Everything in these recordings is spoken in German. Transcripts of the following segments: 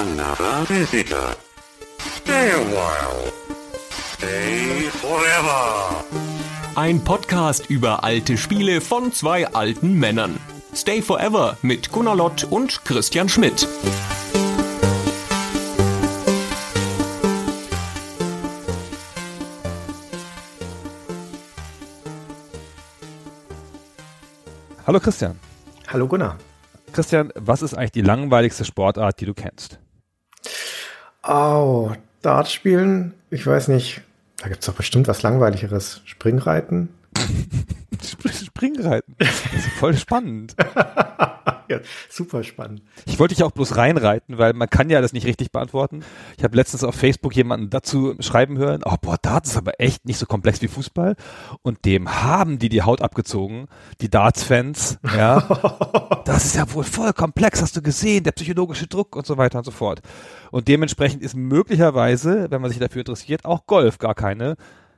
another visitor. Stay a while. Stay forever. Ein Podcast über alte Spiele von zwei alten Männern. Stay Forever mit Gunnar Lott und Christian Schmidt. Hallo Christian. Hallo Gunnar. Christian, was ist eigentlich die langweiligste Sportart, die du kennst? Oh, Dart spielen? Ich weiß nicht. Da gibt's doch bestimmt was Langweiligeres. Springreiten? Springreiten. Das ist voll spannend. ja, super spannend. Ich wollte dich auch bloß reinreiten, weil man kann ja das nicht richtig beantworten. Ich habe letztens auf Facebook jemanden dazu schreiben hören, oh boah, Darts ist aber echt nicht so komplex wie Fußball. Und dem haben die die Haut abgezogen, die Darts-Fans. Ja, das ist ja wohl voll komplex, hast du gesehen, der psychologische Druck und so weiter und so fort. Und dementsprechend ist möglicherweise, wenn man sich dafür interessiert, auch Golf gar keine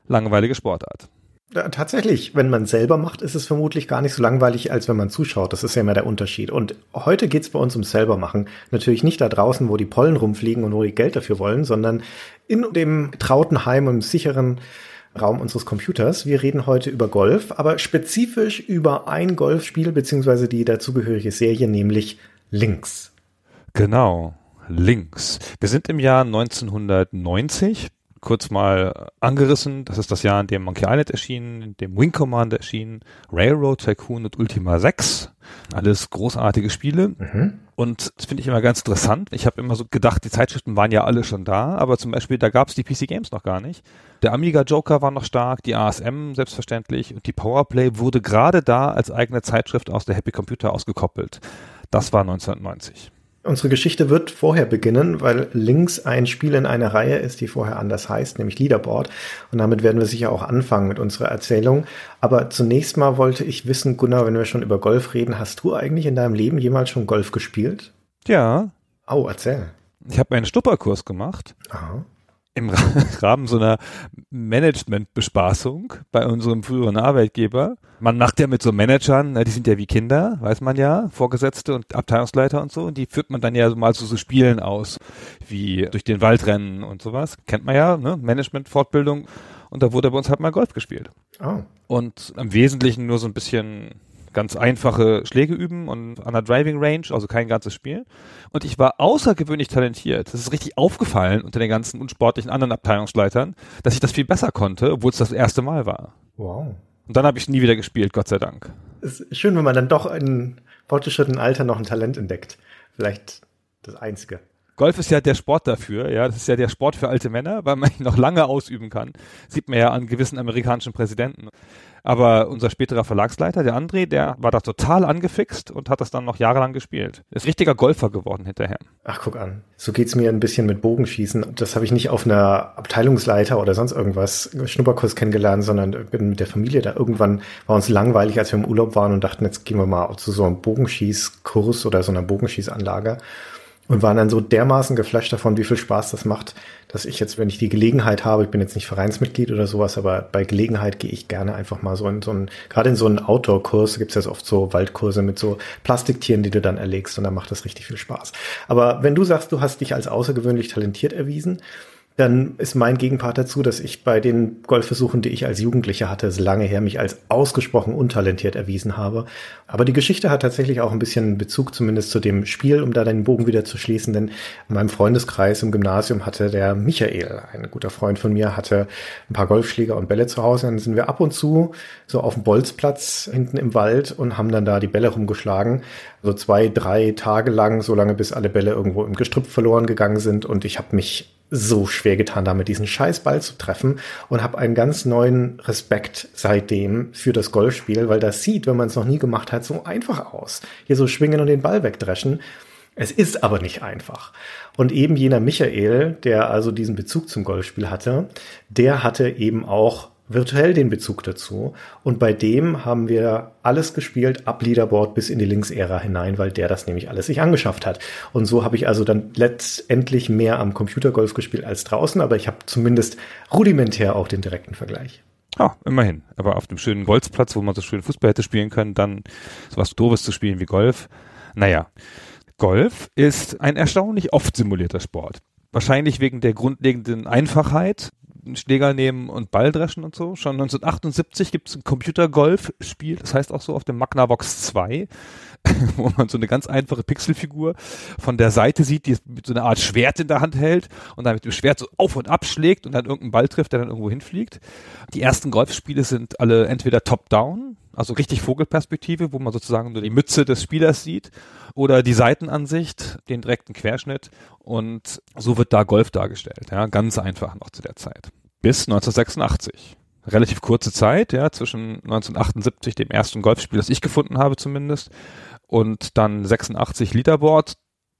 langweilige Sportart. Ja, tatsächlich, wenn man selber macht, ist es vermutlich gar nicht so langweilig, als wenn man zuschaut. Das ist ja immer der Unterschied. Und heute geht's bei uns ums selber machen. Natürlich nicht da draußen, wo die Pollen rumfliegen und wo die Geld dafür wollen, sondern in dem trauten Heim und sicheren Raum unseres Computers. Wir reden heute über Golf, aber spezifisch über ein Golfspiel beziehungsweise die dazugehörige Serie, nämlich Links. Genau, Links. Wir sind im Jahr 1990 kurz mal angerissen. Das ist das Jahr, in dem Monkey Island erschien, in dem Wing Commander erschien, Railroad Tycoon und Ultima 6. Alles großartige Spiele. Mhm. Und das finde ich immer ganz interessant. Ich habe immer so gedacht, die Zeitschriften waren ja alle schon da, aber zum Beispiel, da gab es die PC Games noch gar nicht. Der Amiga Joker war noch stark, die ASM selbstverständlich und die Powerplay wurde gerade da als eigene Zeitschrift aus der Happy Computer ausgekoppelt. Das war 1990. Unsere Geschichte wird vorher beginnen, weil links ein Spiel in einer Reihe ist, die vorher anders heißt, nämlich Leaderboard. Und damit werden wir sicher auch anfangen mit unserer Erzählung. Aber zunächst mal wollte ich wissen, Gunnar, wenn wir schon über Golf reden, hast du eigentlich in deinem Leben jemals schon Golf gespielt? Ja. Oh, erzähl. Ich habe einen Stupperkurs gemacht. Aha im Rahmen so einer Managementbespaßung bei unserem früheren Arbeitgeber. Man macht ja mit so Managern, die sind ja wie Kinder, weiß man ja, Vorgesetzte und Abteilungsleiter und so, und die führt man dann ja mal zu so Spielen aus, wie durch den Wald rennen und sowas. Kennt man ja, ne? Management-Fortbildung. Und da wurde bei uns halt mal Golf gespielt. Oh. Und im Wesentlichen nur so ein bisschen ganz einfache Schläge üben und an der Driving Range, also kein ganzes Spiel. Und ich war außergewöhnlich talentiert. Das ist richtig aufgefallen unter den ganzen unsportlichen anderen Abteilungsleitern, dass ich das viel besser konnte, obwohl es das erste Mal war. Wow. Und dann habe ich nie wieder gespielt, Gott sei Dank. Es ist schön, wenn man dann doch in fortgeschrittenen Alter noch ein Talent entdeckt. Vielleicht das einzige. Golf ist ja der Sport dafür, ja. Das ist ja der Sport für alte Männer, weil man ihn noch lange ausüben kann. Sieht man ja an gewissen amerikanischen Präsidenten. Aber unser späterer Verlagsleiter, der André, der war da total angefixt und hat das dann noch jahrelang gespielt. Ist richtiger Golfer geworden hinterher. Ach, guck an. So geht's mir ein bisschen mit Bogenschießen. Das habe ich nicht auf einer Abteilungsleiter oder sonst irgendwas Schnupperkurs kennengelernt, sondern bin mit der Familie da irgendwann war uns langweilig, als wir im Urlaub waren und dachten, jetzt gehen wir mal zu so einem Bogenschießkurs oder so einer Bogenschießanlage und waren dann so dermaßen geflasht davon, wie viel Spaß das macht, dass ich jetzt, wenn ich die Gelegenheit habe, ich bin jetzt nicht Vereinsmitglied oder sowas, aber bei Gelegenheit gehe ich gerne einfach mal so in so einen, gerade in so einen Outdoor-Kurs, gibt es ja oft so Waldkurse mit so Plastiktieren, die du dann erlegst und dann macht das richtig viel Spaß. Aber wenn du sagst, du hast dich als außergewöhnlich talentiert erwiesen, dann ist mein Gegenpart dazu, dass ich bei den Golfversuchen, die ich als Jugendlicher hatte, lange her mich als ausgesprochen untalentiert erwiesen habe. Aber die Geschichte hat tatsächlich auch ein bisschen Bezug zumindest zu dem Spiel, um da den Bogen wieder zu schließen, denn in meinem Freundeskreis im Gymnasium hatte der Michael, ein guter Freund von mir, hatte ein paar Golfschläger und Bälle zu Hause. Dann sind wir ab und zu so auf dem Bolzplatz hinten im Wald und haben dann da die Bälle rumgeschlagen. So zwei, drei Tage lang, so lange bis alle Bälle irgendwo im Gestrüpp verloren gegangen sind und ich habe mich so schwer getan, damit diesen Scheißball zu treffen und habe einen ganz neuen Respekt seitdem für das Golfspiel, weil das sieht, wenn man es noch nie gemacht hat, so einfach aus. Hier so schwingen und den Ball wegdreschen. Es ist aber nicht einfach. Und eben jener Michael, der also diesen Bezug zum Golfspiel hatte, der hatte eben auch virtuell den Bezug dazu. Und bei dem haben wir alles gespielt, ab Leaderboard bis in die Links-Ära hinein, weil der das nämlich alles sich angeschafft hat. Und so habe ich also dann letztendlich mehr am Computergolf gespielt als draußen, aber ich habe zumindest rudimentär auch den direkten Vergleich. Ah, immerhin. Aber auf dem schönen Bolzplatz, wo man so schön Fußball hätte spielen können, dann sowas Doofes zu spielen wie Golf. Naja. Golf ist ein erstaunlich oft simulierter Sport. Wahrscheinlich wegen der grundlegenden Einfachheit. Schläger nehmen und Ball dreschen und so. Schon 1978 gibt es ein Computer-Golf-Spiel, das heißt auch so auf dem Magnavox 2, wo man so eine ganz einfache Pixelfigur von der Seite sieht, die mit so einer Art Schwert in der Hand hält und dann mit dem Schwert so auf und ab schlägt und dann irgendeinen Ball trifft, der dann irgendwo hinfliegt. Die ersten Golfspiele sind alle entweder top-down, also richtig Vogelperspektive, wo man sozusagen nur die Mütze des Spielers sieht oder die Seitenansicht, den direkten Querschnitt und so wird da Golf dargestellt. Ja, ganz einfach noch zu der Zeit. Bis 1986. Relativ kurze Zeit, ja, zwischen 1978, dem ersten Golfspiel, das ich gefunden habe zumindest, und dann 86 Leaderboard,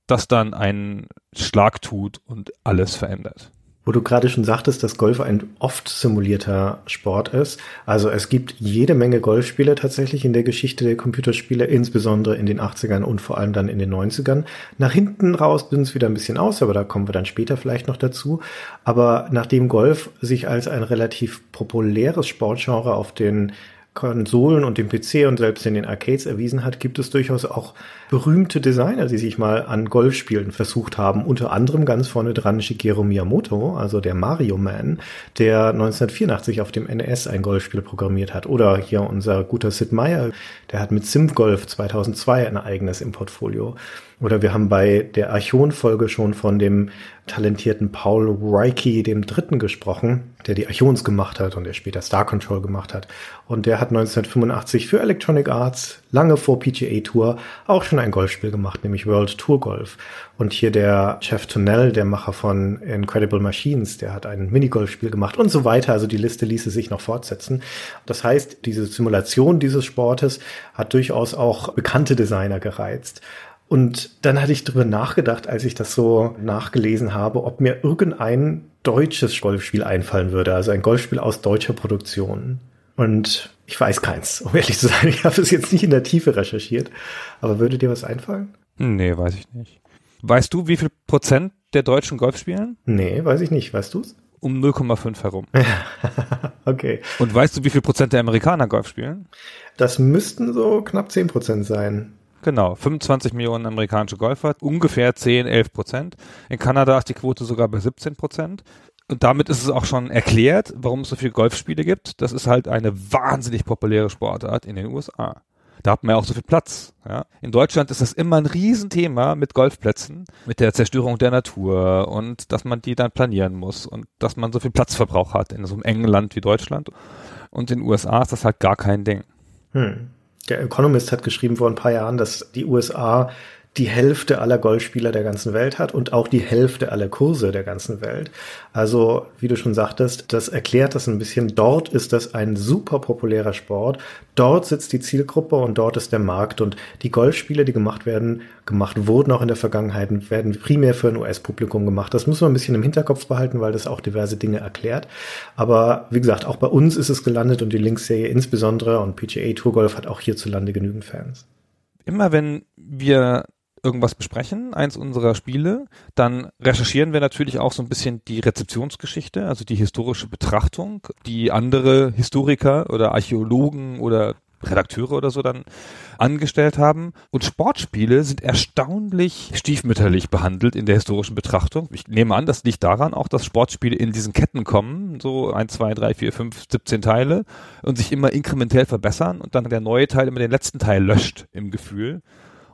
das dann einen Schlag tut und alles verändert. Wo du gerade schon sagtest, dass Golf ein oft simulierter Sport ist. Also es gibt jede Menge Golfspiele tatsächlich in der Geschichte der Computerspiele, insbesondere in den 80ern und vor allem dann in den 90ern. Nach hinten raus bin es wieder ein bisschen aus, aber da kommen wir dann später vielleicht noch dazu. Aber nachdem Golf sich als ein relativ populäres Sportgenre auf den Konsolen und dem PC und selbst in den Arcades erwiesen hat, gibt es durchaus auch berühmte Designer, die sich mal an Golfspielen versucht haben. Unter anderem ganz vorne dran Shigeru Miyamoto, also der Mario Man, der 1984 auf dem NES ein Golfspiel programmiert hat. Oder hier unser guter Sid Meier, der hat mit SimGolf 2002 ein eigenes im Portfolio. Oder wir haben bei der Archon-Folge schon von dem talentierten Paul Reiki, dem Dritten, gesprochen, der die Archons gemacht hat und der später Star Control gemacht hat. Und der hat 1985 für Electronic Arts, lange vor PGA Tour, auch schon ein Golfspiel gemacht, nämlich World Tour Golf. Und hier der Jeff Tunnell, der Macher von Incredible Machines, der hat ein Minigolfspiel gemacht und so weiter. Also die Liste ließe sich noch fortsetzen. Das heißt, diese Simulation dieses Sportes hat durchaus auch bekannte Designer gereizt. Und dann hatte ich darüber nachgedacht, als ich das so nachgelesen habe, ob mir irgendein deutsches Golfspiel einfallen würde, also ein Golfspiel aus deutscher Produktion. Und ich weiß keins, um ehrlich zu sein. Ich habe es jetzt nicht in der Tiefe recherchiert. Aber würde dir was einfallen? Nee, weiß ich nicht. Weißt du, wie viel Prozent der Deutschen Golf spielen? Nee, weiß ich nicht. Weißt du's? Um 0,5 herum. okay. Und weißt du, wie viel Prozent der Amerikaner Golf spielen? Das müssten so knapp 10 Prozent sein. Genau, 25 Millionen amerikanische Golfer, ungefähr 10, 11 Prozent. In Kanada ist die Quote sogar bei 17 Prozent. Und damit ist es auch schon erklärt, warum es so viele Golfspiele gibt. Das ist halt eine wahnsinnig populäre Sportart in den USA. Da hat man ja auch so viel Platz. Ja. In Deutschland ist das immer ein Riesenthema mit Golfplätzen, mit der Zerstörung der Natur und dass man die dann planieren muss und dass man so viel Platzverbrauch hat in so einem engen Land wie Deutschland. Und in den USA ist das halt gar kein Ding. Hm. Der Economist hat geschrieben vor ein paar Jahren, dass die USA die Hälfte aller Golfspieler der ganzen Welt hat und auch die Hälfte aller Kurse der ganzen Welt. Also, wie du schon sagtest, das erklärt das ein bisschen. Dort ist das ein super populärer Sport. Dort sitzt die Zielgruppe und dort ist der Markt. Und die Golfspiele, die gemacht werden, gemacht wurden auch in der Vergangenheit, werden primär für ein US-Publikum gemacht. Das muss man ein bisschen im Hinterkopf behalten, weil das auch diverse Dinge erklärt. Aber wie gesagt, auch bei uns ist es gelandet und die Links-Serie insbesondere und PGA Tour Golf hat auch hierzulande genügend Fans. Immer wenn wir irgendwas besprechen, eins unserer Spiele, dann recherchieren wir natürlich auch so ein bisschen die Rezeptionsgeschichte, also die historische Betrachtung, die andere Historiker oder Archäologen oder Redakteure oder so dann angestellt haben. Und Sportspiele sind erstaunlich stiefmütterlich behandelt in der historischen Betrachtung. Ich nehme an, das liegt daran auch, dass Sportspiele in diesen Ketten kommen, so 1, 2, 3, 4, 5, 17 Teile und sich immer inkrementell verbessern und dann der neue Teil immer den letzten Teil löscht im Gefühl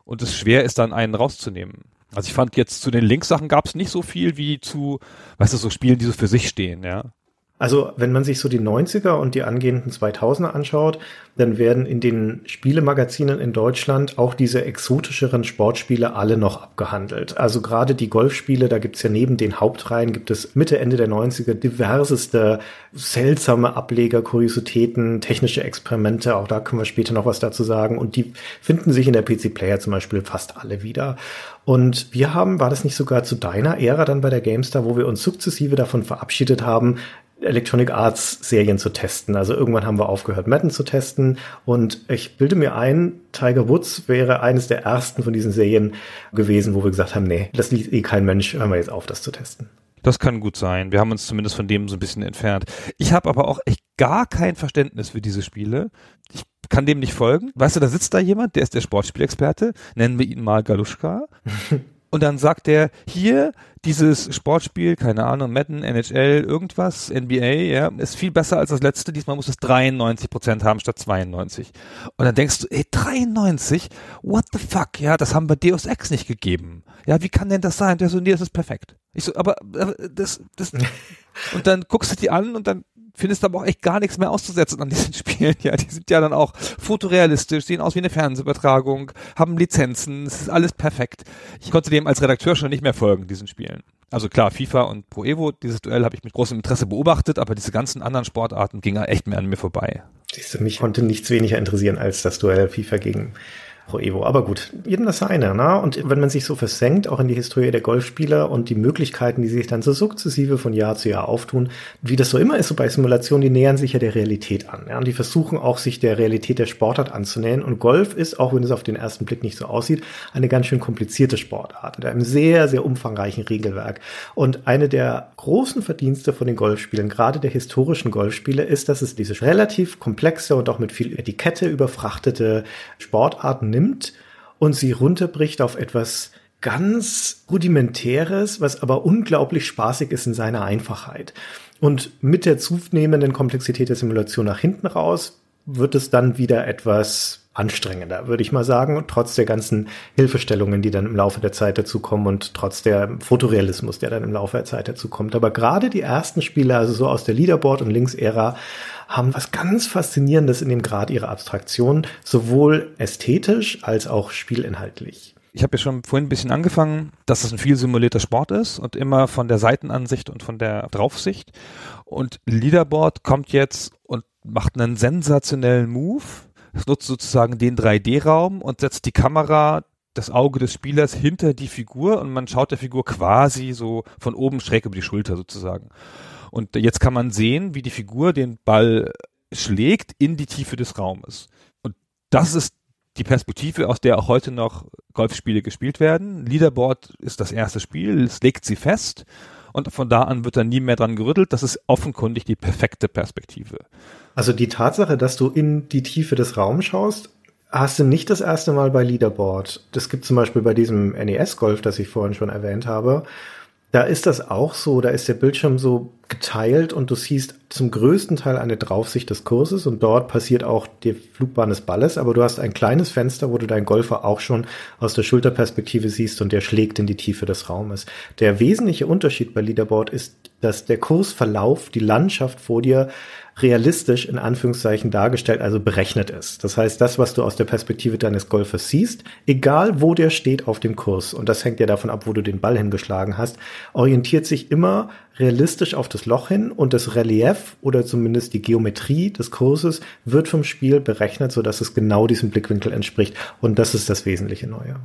und es schwer ist, dann einen rauszunehmen. Also ich fand jetzt zu den Links-Sachen gab es nicht so viel wie zu, weißt du, so Spielen, die so für sich stehen, ja. Also, wenn man sich so die 90er und die angehenden 2000er anschaut, dann werden in den Spielemagazinen in Deutschland auch diese exotischeren Sportspiele alle noch abgehandelt. Also gerade die Golfspiele, da gibt's ja neben den Hauptreihen, gibt es Mitte, Ende der 90er diverseste seltsame Ableger, Kuriositäten, technische Experimente. Auch da können wir später noch was dazu sagen. Und die finden sich in der PC Player zum Beispiel fast alle wieder. Und wir haben, war das nicht sogar zu deiner Ära dann bei der GameStar, wo wir uns sukzessive davon verabschiedet haben, Electronic Arts Serien zu testen. Also irgendwann haben wir aufgehört, Madden zu testen. Und ich bilde mir ein, Tiger Woods wäre eines der ersten von diesen Serien gewesen, wo wir gesagt haben, nee, das liegt eh kein Mensch, hören wir jetzt auf, das zu testen. Das kann gut sein. Wir haben uns zumindest von dem so ein bisschen entfernt. Ich habe aber auch echt gar kein Verständnis für diese Spiele. Ich kann dem nicht folgen. Weißt du, da sitzt da jemand, der ist der Sportspielexperte, nennen wir ihn mal Galuschka. Und dann sagt er, hier, dieses Sportspiel, keine Ahnung, Madden, NHL, irgendwas, NBA, ja, ist viel besser als das letzte. Diesmal muss es 93 Prozent haben statt 92. Und dann denkst du, ey, 93? What the fuck? Ja, das haben wir Deus Ex nicht gegeben. Ja, wie kann denn das sein? Der so, nee, das ist perfekt. Ich so, aber, aber das, das, und dann guckst du die an und dann findest aber auch echt gar nichts mehr auszusetzen an diesen Spielen. Ja, die sind ja dann auch fotorealistisch, sehen aus wie eine Fernsehübertragung, haben Lizenzen, es ist alles perfekt. Ich konnte dem als Redakteur schon nicht mehr folgen, diesen Spielen. Also klar, FIFA und Pro Evo, dieses Duell habe ich mit großem Interesse beobachtet, aber diese ganzen anderen Sportarten gingen echt mehr an mir vorbei. Siehst du, mich konnte nichts weniger interessieren als das Duell FIFA gegen Pro Evo. Aber gut, jedem das seine. Ne? Und wenn man sich so versenkt, auch in die Historie der Golfspieler und die Möglichkeiten, die sich dann so sukzessive von Jahr zu Jahr auftun, wie das so immer ist, so bei Simulationen, die nähern sich ja der Realität an. Ja? Und die versuchen auch, sich der Realität der Sportart anzunähern. Und Golf ist, auch wenn es auf den ersten Blick nicht so aussieht, eine ganz schön komplizierte Sportart mit einem sehr, sehr umfangreichen Regelwerk. Und eine der großen Verdienste von den Golfspielen, gerade der historischen Golfspiele, ist, dass es diese relativ komplexe und auch mit viel Etikette überfrachtete Sportarten nimmt und sie runterbricht auf etwas ganz rudimentäres, was aber unglaublich spaßig ist in seiner Einfachheit. Und mit der zunehmenden Komplexität der Simulation nach hinten raus wird es dann wieder etwas anstrengender, würde ich mal sagen, trotz der ganzen Hilfestellungen, die dann im Laufe der Zeit dazu kommen und trotz der Fotorealismus, der dann im Laufe der Zeit dazu kommt. Aber gerade die ersten Spiele, also so aus der Leaderboard- und Links-Ära, haben was ganz Faszinierendes in dem Grad ihrer Abstraktion, sowohl ästhetisch als auch spielinhaltlich. Ich habe ja schon vorhin ein bisschen angefangen, dass es ein viel simulierter Sport ist und immer von der Seitenansicht und von der Draufsicht. Und Leaderboard kommt jetzt und macht einen sensationellen Move. Es nutzt sozusagen den 3D-Raum und setzt die Kamera das Auge des Spielers hinter die Figur und man schaut der Figur quasi so von oben schräg über die Schulter sozusagen. Und jetzt kann man sehen, wie die Figur den Ball schlägt in die Tiefe des Raumes. Und das ist die Perspektive, aus der auch heute noch Golfspiele gespielt werden. Leaderboard ist das erste Spiel, es legt sie fest und von da an wird dann nie mehr dran gerüttelt. Das ist offenkundig die perfekte Perspektive. Also die Tatsache, dass du in die Tiefe des Raums schaust, hast du nicht das erste Mal bei Leaderboard. Das gibt zum Beispiel bei diesem NES-Golf, das ich vorhin schon erwähnt habe. Da ist das auch so, da ist der Bildschirm so geteilt und du siehst zum größten Teil eine Draufsicht des Kurses und dort passiert auch die Flugbahn des Balles, aber du hast ein kleines Fenster, wo du deinen Golfer auch schon aus der Schulterperspektive siehst und der schlägt in die Tiefe des Raumes. Der wesentliche Unterschied bei Leaderboard ist, dass der Kursverlauf, die Landschaft vor dir realistisch in Anführungszeichen dargestellt, also berechnet ist. Das heißt, das, was du aus der Perspektive deines Golfers siehst, egal wo der steht auf dem Kurs, und das hängt ja davon ab, wo du den Ball hingeschlagen hast, orientiert sich immer realistisch auf das Loch hin und das Relief oder zumindest die Geometrie des Kurses wird vom Spiel berechnet, sodass es genau diesem Blickwinkel entspricht. Und das ist das wesentliche Neue.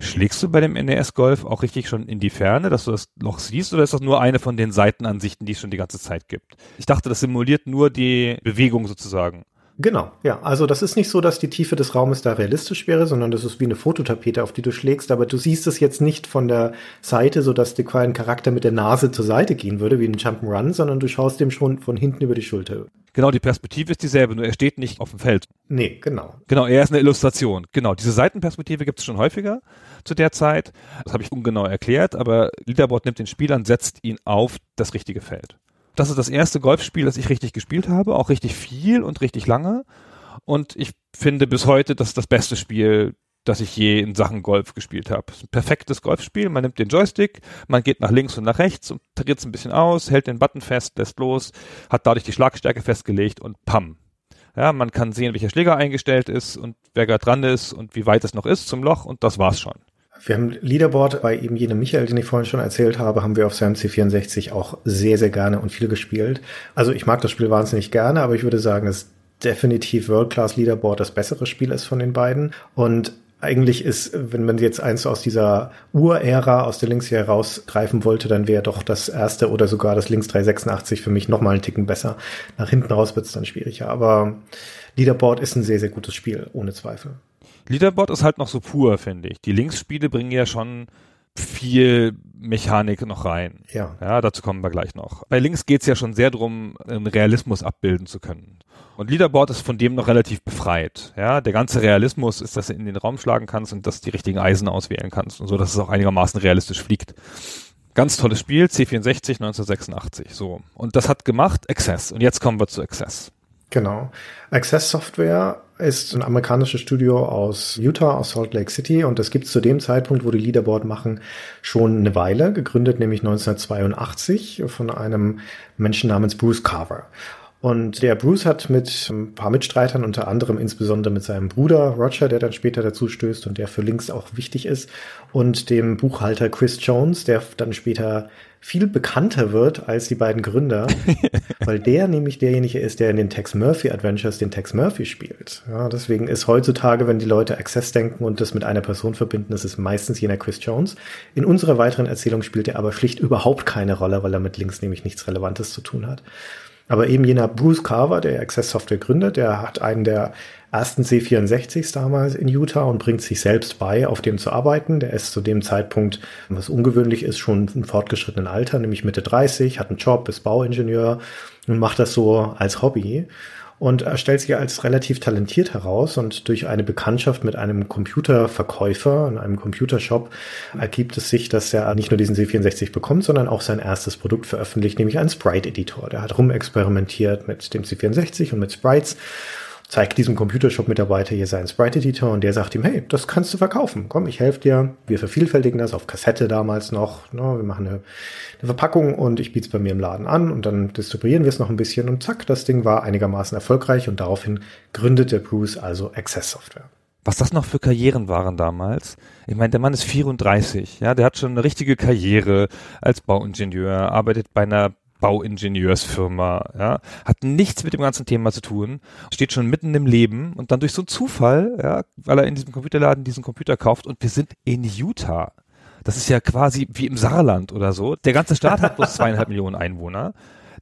Schlägst du bei dem NES-Golf auch richtig schon in die Ferne, dass du das Loch siehst, oder ist das nur eine von den Seitenansichten, die es schon die ganze Zeit gibt? Ich dachte, das simuliert nur die Bewegung sozusagen. Genau, ja. Also das ist nicht so, dass die Tiefe des Raumes da realistisch wäre, sondern das ist wie eine Fototapete, auf die du schlägst, aber du siehst es jetzt nicht von der Seite, so dass der ein Charakter mit der Nase zur Seite gehen würde, wie ein Jump'n'Run, sondern du schaust dem schon von hinten über die Schulter. Genau, die Perspektive ist dieselbe, nur er steht nicht auf dem Feld. Nee, genau. Genau, er ist eine Illustration. Genau, diese Seitenperspektive gibt es schon häufiger zu der Zeit. Das habe ich ungenau erklärt, aber Leaderboard nimmt den Spielern, setzt ihn auf das richtige Feld das ist das erste Golfspiel, das ich richtig gespielt habe, auch richtig viel und richtig lange. Und ich finde bis heute, das ist das beste Spiel, das ich je in Sachen Golf gespielt habe. Ein perfektes Golfspiel. Man nimmt den Joystick, man geht nach links und nach rechts und tariert es ein bisschen aus, hält den Button fest, lässt los, hat dadurch die Schlagstärke festgelegt und pam. Ja, man kann sehen, welcher Schläger eingestellt ist und wer gerade dran ist und wie weit es noch ist zum Loch und das war's schon. Wir haben Leaderboard bei eben jenem Michael, den ich vorhin schon erzählt habe, haben wir auf seinem C64 auch sehr, sehr gerne und viel gespielt. Also ich mag das Spiel wahnsinnig gerne, aber ich würde sagen, dass definitiv World Class Leaderboard das bessere Spiel ist von den beiden. Und eigentlich ist, wenn man jetzt eins aus dieser Urära aus der Links hier herausgreifen wollte, dann wäre doch das erste oder sogar das Links 386 für mich nochmal einen Ticken besser. Nach hinten raus wird es dann schwieriger. Aber Leaderboard ist ein sehr, sehr gutes Spiel, ohne Zweifel. Leaderboard ist halt noch so pur, finde ich. Die Linksspiele bringen ja schon viel Mechanik noch rein. Ja. Ja, dazu kommen wir gleich noch. Bei Links geht's ja schon sehr drum, einen Realismus abbilden zu können. Und Leaderboard ist von dem noch relativ befreit. Ja, der ganze Realismus ist, dass du in den Raum schlagen kannst und dass du die richtigen Eisen auswählen kannst und so, dass es auch einigermaßen realistisch fliegt. Ganz tolles Spiel, C64 1986, so. Und das hat gemacht Access. Und jetzt kommen wir zu Access. Genau. Access Software ist ein amerikanisches Studio aus Utah, aus Salt Lake City und das gibt es zu dem Zeitpunkt, wo die Leaderboard machen, schon eine Weile, gegründet nämlich 1982 von einem Menschen namens Bruce Carver. Und der Bruce hat mit ein paar Mitstreitern, unter anderem insbesondere mit seinem Bruder Roger, der dann später dazu stößt und der für Links auch wichtig ist, und dem Buchhalter Chris Jones, der dann später viel bekannter wird als die beiden Gründer, weil der nämlich derjenige ist, der in den Tex Murphy Adventures den Tex Murphy spielt. Ja, deswegen ist heutzutage, wenn die Leute Access denken und das mit einer Person verbinden, das ist meistens jener Chris Jones. In unserer weiteren Erzählung spielt er aber schlicht überhaupt keine Rolle, weil er mit Links nämlich nichts Relevantes zu tun hat. Aber eben jener Bruce Carver, der Access Software gründet, der hat einen der ersten C64s damals in Utah und bringt sich selbst bei, auf dem zu arbeiten. Der ist zu dem Zeitpunkt, was ungewöhnlich ist, schon im fortgeschrittenen Alter, nämlich Mitte 30, hat einen Job, ist Bauingenieur und macht das so als Hobby. Und er stellt sich als relativ talentiert heraus und durch eine Bekanntschaft mit einem Computerverkäufer in einem Computershop ergibt es sich, dass er nicht nur diesen C64 bekommt, sondern auch sein erstes Produkt veröffentlicht, nämlich einen Sprite-Editor. Der hat rumexperimentiert mit dem C64 und mit Sprites zeigt diesem Computershop-Mitarbeiter hier seinen Sprite-Editor und der sagt ihm, hey, das kannst du verkaufen. Komm, ich helfe dir. Wir vervielfältigen das auf Kassette damals noch. No, wir machen eine, eine Verpackung und ich biete es bei mir im Laden an und dann distribuieren wir es noch ein bisschen und zack, das Ding war einigermaßen erfolgreich und daraufhin gründete Bruce also Access Software. Was das noch für Karrieren waren damals. Ich meine, der Mann ist 34, ja, der hat schon eine richtige Karriere als Bauingenieur, arbeitet bei einer Bauingenieursfirma, ja, hat nichts mit dem ganzen Thema zu tun, steht schon mitten im Leben und dann durch so einen Zufall, ja, weil er in diesem Computerladen diesen Computer kauft und wir sind in Utah. Das ist ja quasi wie im Saarland oder so. Der ganze Staat hat bloß zweieinhalb Millionen Einwohner.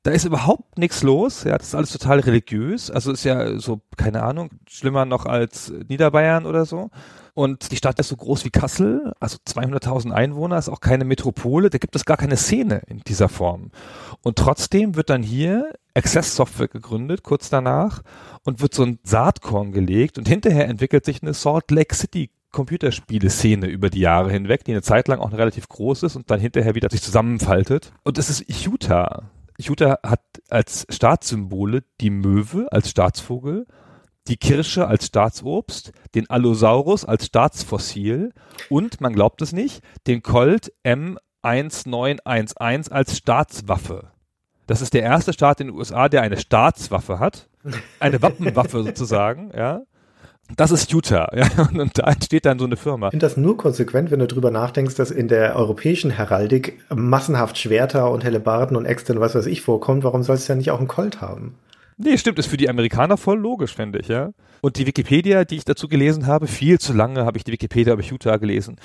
Da ist überhaupt nichts los, ja, das ist alles total religiös, also ist ja so, keine Ahnung, schlimmer noch als Niederbayern oder so. Und die Stadt ist so groß wie Kassel, also 200.000 Einwohner, ist auch keine Metropole, da gibt es gar keine Szene in dieser Form. Und trotzdem wird dann hier Access Software gegründet, kurz danach, und wird so ein Saatkorn gelegt und hinterher entwickelt sich eine Salt Lake City Computerspiele-Szene über die Jahre hinweg, die eine Zeit lang auch relativ groß ist und dann hinterher wieder sich zusammenfaltet. Und es ist Utah. Utah hat als Staatssymbole die Möwe als Staatsvogel, die Kirsche als Staatsobst, den Allosaurus als Staatsfossil und, man glaubt es nicht, den Colt M1911 als Staatswaffe. Das ist der erste Staat in den USA, der eine Staatswaffe hat. Eine Wappenwaffe sozusagen, ja. Das ist Utah, ja, und da entsteht dann so eine Firma. Ich finde das nur konsequent, wenn du drüber nachdenkst, dass in der europäischen Heraldik massenhaft Schwerter und Hellebarden und Äxte und was weiß ich vorkommt. Warum soll es ja nicht auch einen Colt haben? Nee, stimmt, ist für die Amerikaner voll logisch, finde ich, ja. Und die Wikipedia, die ich dazu gelesen habe, viel zu lange habe ich die Wikipedia über Utah gelesen.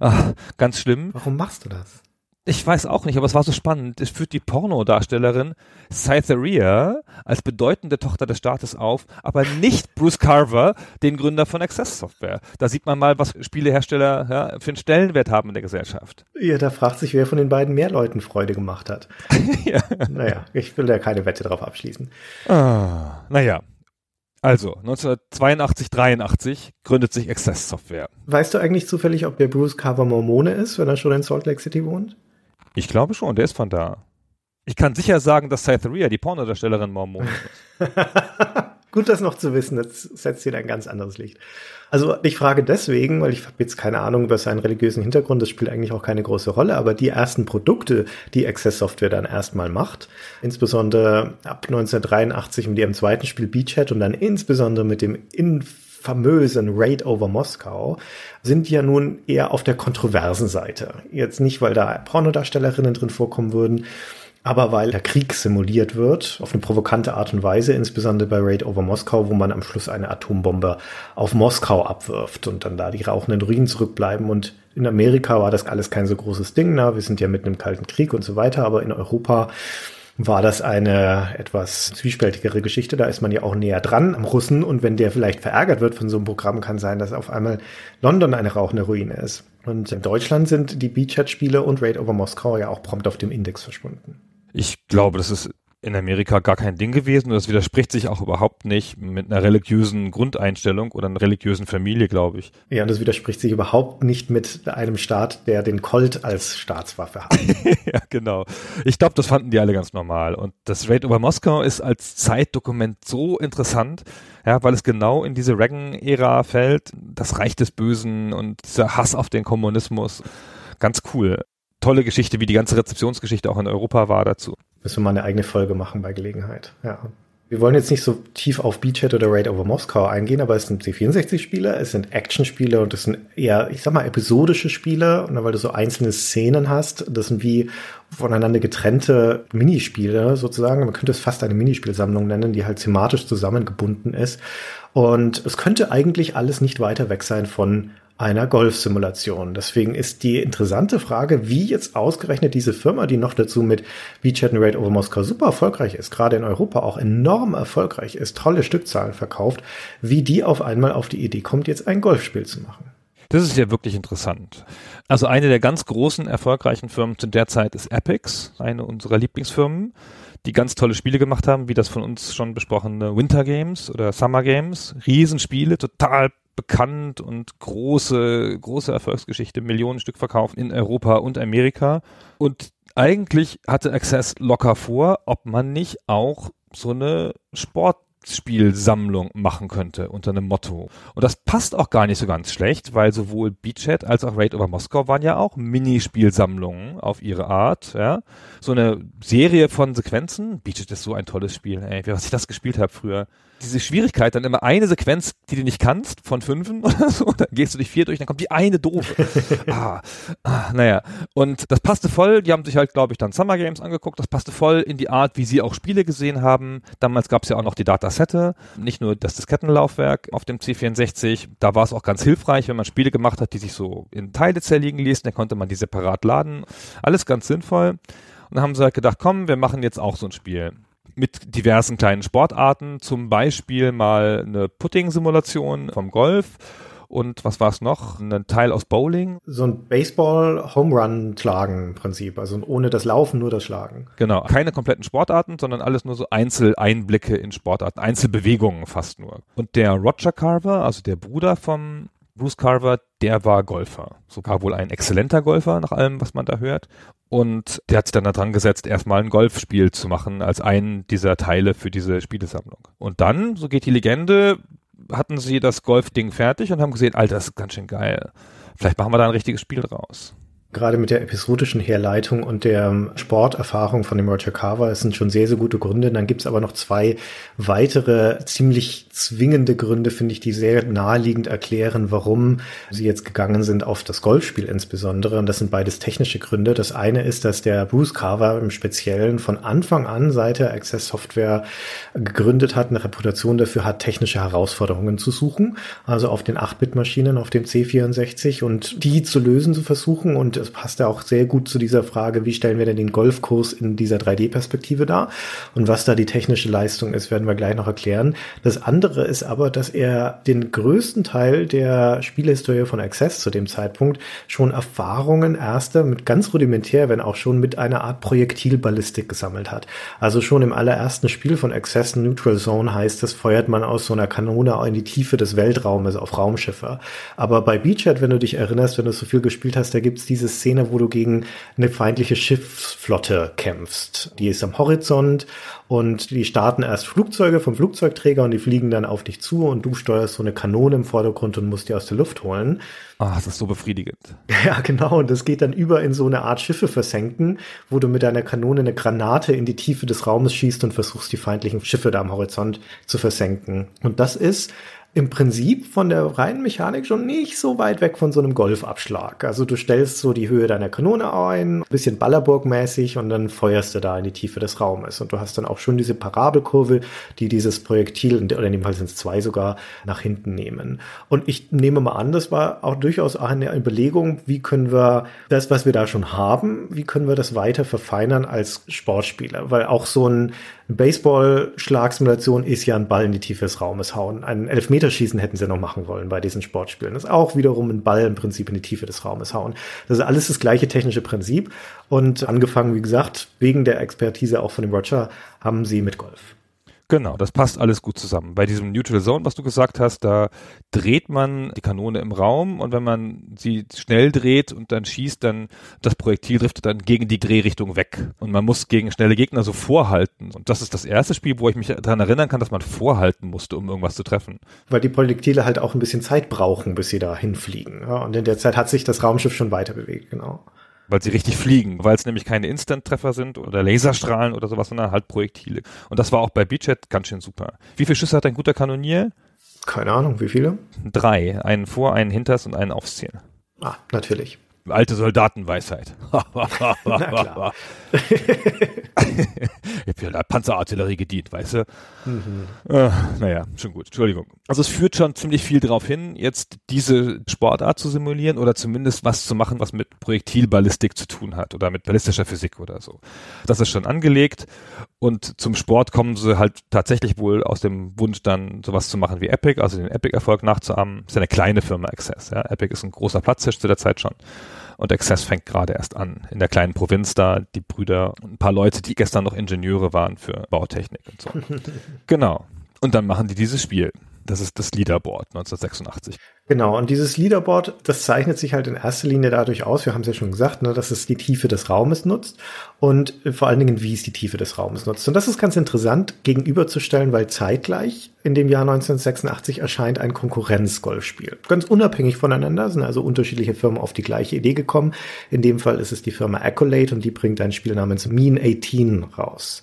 Ach, ganz schlimm. Warum machst du das? Ich weiß auch nicht, aber es war so spannend. Es führt die Pornodarstellerin Cytherea als bedeutende Tochter des Staates auf, aber nicht Bruce Carver, den Gründer von Access Software. Da sieht man mal, was Spielehersteller ja, für einen Stellenwert haben in der Gesellschaft. Ja, da fragt sich, wer von den beiden mehr Leuten Freude gemacht hat. ja. Naja, ich will da keine Wette drauf abschließen. Ah, naja. Also, 1982, 83 gründet sich Access Software. Weißt du eigentlich zufällig, ob der Bruce Carver Mormone ist, wenn er schon in Salt Lake City wohnt? Ich glaube schon, der ist von da. Ich kann sicher sagen, dass Cytherea, die Pornodarstellerin, Mormon ist. Gut, das noch zu wissen, das setzt hier ein ganz anderes Licht. Also ich frage deswegen, weil ich habe jetzt keine Ahnung über seinen religiösen Hintergrund, das spielt eigentlich auch keine große Rolle, aber die ersten Produkte, die Access Software dann erstmal macht, insbesondere ab 1983 mit ihrem zweiten Spiel Beachhead und dann insbesondere mit dem infamösen Raid over Moskau, sind ja nun eher auf der kontroversen Seite. Jetzt nicht, weil da Pornodarstellerinnen drin vorkommen würden, aber weil der Krieg simuliert wird, auf eine provokante Art und Weise, insbesondere bei Raid over Moskau, wo man am Schluss eine Atombombe auf Moskau abwirft und dann da die rauchenden Ruinen zurückbleiben. Und in Amerika war das alles kein so großes Ding, na, wir sind ja mitten im Kalten Krieg und so weiter, aber in Europa war das eine etwas zwiespältigere Geschichte. Da ist man ja auch näher dran am Russen und wenn der vielleicht verärgert wird von so einem Programm, kann sein, dass auf einmal London eine rauchende Ruine ist. Und in Deutschland sind die Beachhead-Spiele und Raid over Moskau ja auch prompt auf dem Index verschwunden. Ich glaube, das ist in Amerika gar kein Ding gewesen und das widerspricht sich auch überhaupt nicht mit einer religiösen Grundeinstellung oder einer religiösen Familie, glaube ich. Ja, und das widerspricht sich überhaupt nicht mit einem Staat, der den Colt als Staatswaffe hat. ja, genau. Ich glaube, das fanden die alle ganz normal. Und das Raid over Moskau ist als Zeitdokument so interessant, ja, weil es genau in diese Reagan-Ära fällt, das Reich des Bösen und dieser Hass auf den Kommunismus. Ganz cool. Tolle Geschichte, wie die ganze Rezeptionsgeschichte auch in Europa war dazu. Müssen wir mal eine eigene Folge machen bei Gelegenheit. Ja. Wir wollen jetzt nicht so tief auf Beachhead oder Raid over Moskau eingehen, aber es sind C64-Spiele, es sind Action-Spiele und es sind eher, ich sag mal, episodische Spiele, weil du so einzelne Szenen hast. Das sind wie voneinander getrennte Minispiele sozusagen. Man könnte es fast eine Minispielsammlung nennen, die halt thematisch zusammengebunden ist. Und es könnte eigentlich alles nicht weiter weg sein von einer Golfsimulation. Deswegen ist die interessante Frage, wie jetzt ausgerechnet diese Firma, die noch dazu mit WeChat and Raid over Moskau super erfolgreich ist, gerade in Europa auch enorm erfolgreich ist, tolle Stückzahlen verkauft, wie die auf einmal auf die Idee kommt, jetzt ein Golfspiel zu machen. Das ist ja wirklich interessant. Also eine der ganz großen erfolgreichen Firmen zu der Zeit ist Epix, eine unserer Lieblingsfirmen, die ganz tolle Spiele gemacht haben, wie das von uns schon besprochene Winter Games oder Summer Games. Riesenspiele, total bekannt und große, große Erfolgsgeschichte, Millionen Stück verkauft in Europa und Amerika. Und eigentlich hatte Access locker vor, ob man nicht auch so eine Sport Spielsammlung machen könnte unter einem Motto. Und das passt auch gar nicht so ganz schlecht, weil sowohl Beachhead als auch Raid over Moskau waren ja auch Minispielsammlungen auf ihre Art, ja. So eine Serie von Sequenzen. Beachhead ist so ein tolles Spiel, ey, was ich das gespielt habe früher diese Schwierigkeit, dann immer eine Sequenz, die du nicht kannst, von fünfen oder so, dann gehst du dich vier durch, dann kommt die eine doofe. ah, ah, naja. Und das passte voll, die haben sich halt, glaube ich, dann Summer Games angeguckt, das passte voll in die Art, wie sie auch Spiele gesehen haben. Damals gab es ja auch noch die Datasette, nicht nur das Diskettenlaufwerk auf dem C64. Da war es auch ganz hilfreich, wenn man Spiele gemacht hat, die sich so in Teile zerlegen ließen, dann konnte man die separat laden. Alles ganz sinnvoll. Und dann haben sie halt gedacht, komm, wir machen jetzt auch so ein Spiel mit diversen kleinen Sportarten, zum Beispiel mal eine Putting-Simulation vom Golf und was war es noch? Ein Teil aus Bowling. So ein Baseball-Home-Run-Schlagen-Prinzip, also ohne das Laufen, nur das Schlagen. Genau, keine kompletten Sportarten, sondern alles nur so Einzeleinblicke in Sportarten, Einzelbewegungen fast nur. Und der Roger Carver, also der Bruder vom Bruce Carver, der war Golfer. Sogar wohl ein exzellenter Golfer, nach allem, was man da hört. Und der hat sich dann da dran gesetzt, erstmal ein Golfspiel zu machen, als einen dieser Teile für diese Spielesammlung. Und dann, so geht die Legende, hatten sie das Golfding fertig und haben gesehen, Alter, das ist ganz schön geil. Vielleicht machen wir da ein richtiges Spiel draus gerade mit der episodischen Herleitung und der ähm, Sporterfahrung von dem Roger Carver, es sind schon sehr, sehr gute Gründe. Dann gibt es aber noch zwei weitere ziemlich zwingende Gründe, finde ich, die sehr naheliegend erklären, warum sie jetzt gegangen sind auf das Golfspiel insbesondere. Und das sind beides technische Gründe. Das eine ist, dass der Bruce Carver im Speziellen von Anfang an, seit er Access Software gegründet hat, eine Reputation dafür hat, technische Herausforderungen zu suchen. Also auf den 8-Bit-Maschinen, auf dem C64 und die zu lösen zu versuchen und das passt ja auch sehr gut zu dieser Frage, wie stellen wir denn den Golfkurs in dieser 3D-Perspektive dar? Und was da die technische Leistung ist, werden wir gleich noch erklären. Das andere ist aber, dass er den größten Teil der Spielhistorie von Access zu dem Zeitpunkt schon Erfahrungen erste mit ganz rudimentär, wenn auch schon mit einer Art Projektilballistik gesammelt hat. Also schon im allerersten Spiel von Access Neutral Zone heißt es, feuert man aus so einer Kanone in die Tiefe des Weltraumes auf Raumschiffe. Aber bei Beachhead, wenn du dich erinnerst, wenn du so viel gespielt hast, da gibt's dieses Szene, wo du gegen eine feindliche Schiffsflotte kämpfst. Die ist am Horizont und die starten erst Flugzeuge vom Flugzeugträger und die fliegen dann auf dich zu und du steuerst so eine Kanone im Vordergrund und musst die aus der Luft holen. Ah, das ist so befriedigend. Ja, genau. Und das geht dann über in so eine Art Schiffe versenken, wo du mit deiner Kanone eine Granate in die Tiefe des Raumes schießt und versuchst, die feindlichen Schiffe da am Horizont zu versenken. Und das ist im Prinzip von der reinen Mechanik schon nicht so weit weg von so einem Golfabschlag. Also du stellst so die Höhe deiner Kanone ein, bisschen Ballerburg-mäßig und dann feuerst du da in die Tiefe des Raumes. Und du hast dann auch schon diese Parabelkurve, die dieses Projektil, oder in dem Fall sind es zwei sogar, nach hinten nehmen. Und ich nehme mal an, das war auch durchaus eine Überlegung, wie können wir das, was wir da schon haben, wie können wir das weiter verfeinern als Sportspieler? Weil auch so ein Baseball-Schlagsimulation ist ja ein Ball in die Tiefe des Raumes hauen. Ein Elfmeterschießen hätten sie noch machen wollen bei diesen Sportspielen. Das ist auch wiederum ein Ball im Prinzip in die Tiefe des Raumes hauen. Das ist alles das gleiche technische Prinzip. Und angefangen, wie gesagt, wegen der Expertise auch von dem Roger, haben sie mit Golf. Genau, das passt alles gut zusammen. Bei diesem Neutral Zone, was du gesagt hast, da dreht man die Kanone im Raum und wenn man sie schnell dreht und dann schießt, dann das Projektil driftet dann gegen die Drehrichtung weg. Und man muss gegen schnelle Gegner so vorhalten. Und das ist das erste Spiel, wo ich mich daran erinnern kann, dass man vorhalten musste, um irgendwas zu treffen. Weil die Projektile halt auch ein bisschen Zeit brauchen, bis sie da hinfliegen. Ja, und in der Zeit hat sich das Raumschiff schon weiter bewegt, genau weil sie richtig fliegen, weil es nämlich keine Instant-Treffer sind oder Laserstrahlen oder sowas, sondern halt Projektile. Und das war auch bei Beachhead ganz schön super. Wie viele Schüsse hat ein guter Kanonier? Keine Ahnung, wie viele? Drei. Einen vor, einen hinters und einen aufs Ziel. Ah, natürlich. Alte Soldatenweisheit. Na klar. ich habe ja der Panzerartillerie gedient, weißt du? Mhm. Äh, naja, schon gut, Entschuldigung. Also es führt schon ziemlich viel darauf hin, jetzt diese Sportart zu simulieren oder zumindest was zu machen, was mit Projektilballistik zu tun hat oder mit ballistischer Physik oder so. Das ist schon angelegt und zum Sport kommen sie halt tatsächlich wohl aus dem Wunsch dann sowas zu machen wie Epic, also den Epic-Erfolg nachzuahmen. Das ist ja eine kleine Firma Access, ja. Epic ist ein großer Platzhirsch zu der Zeit schon. Und Access fängt gerade erst an. In der kleinen Provinz da, die Brüder und ein paar Leute, die gestern noch Ingenieure waren für Bautechnik und so. genau. Und dann machen die dieses Spiel. Das ist das Leaderboard 1986. Genau, und dieses Leaderboard, das zeichnet sich halt in erster Linie dadurch aus, wir haben es ja schon gesagt, ne, dass es die Tiefe des Raumes nutzt und vor allen Dingen, wie es die Tiefe des Raumes nutzt. Und das ist ganz interessant gegenüberzustellen, weil zeitgleich in dem Jahr 1986 erscheint ein Konkurrenz-Golfspiel. Ganz unabhängig voneinander sind also unterschiedliche Firmen auf die gleiche Idee gekommen. In dem Fall ist es die Firma Accolade und die bringt ein Spiel namens Mean 18 raus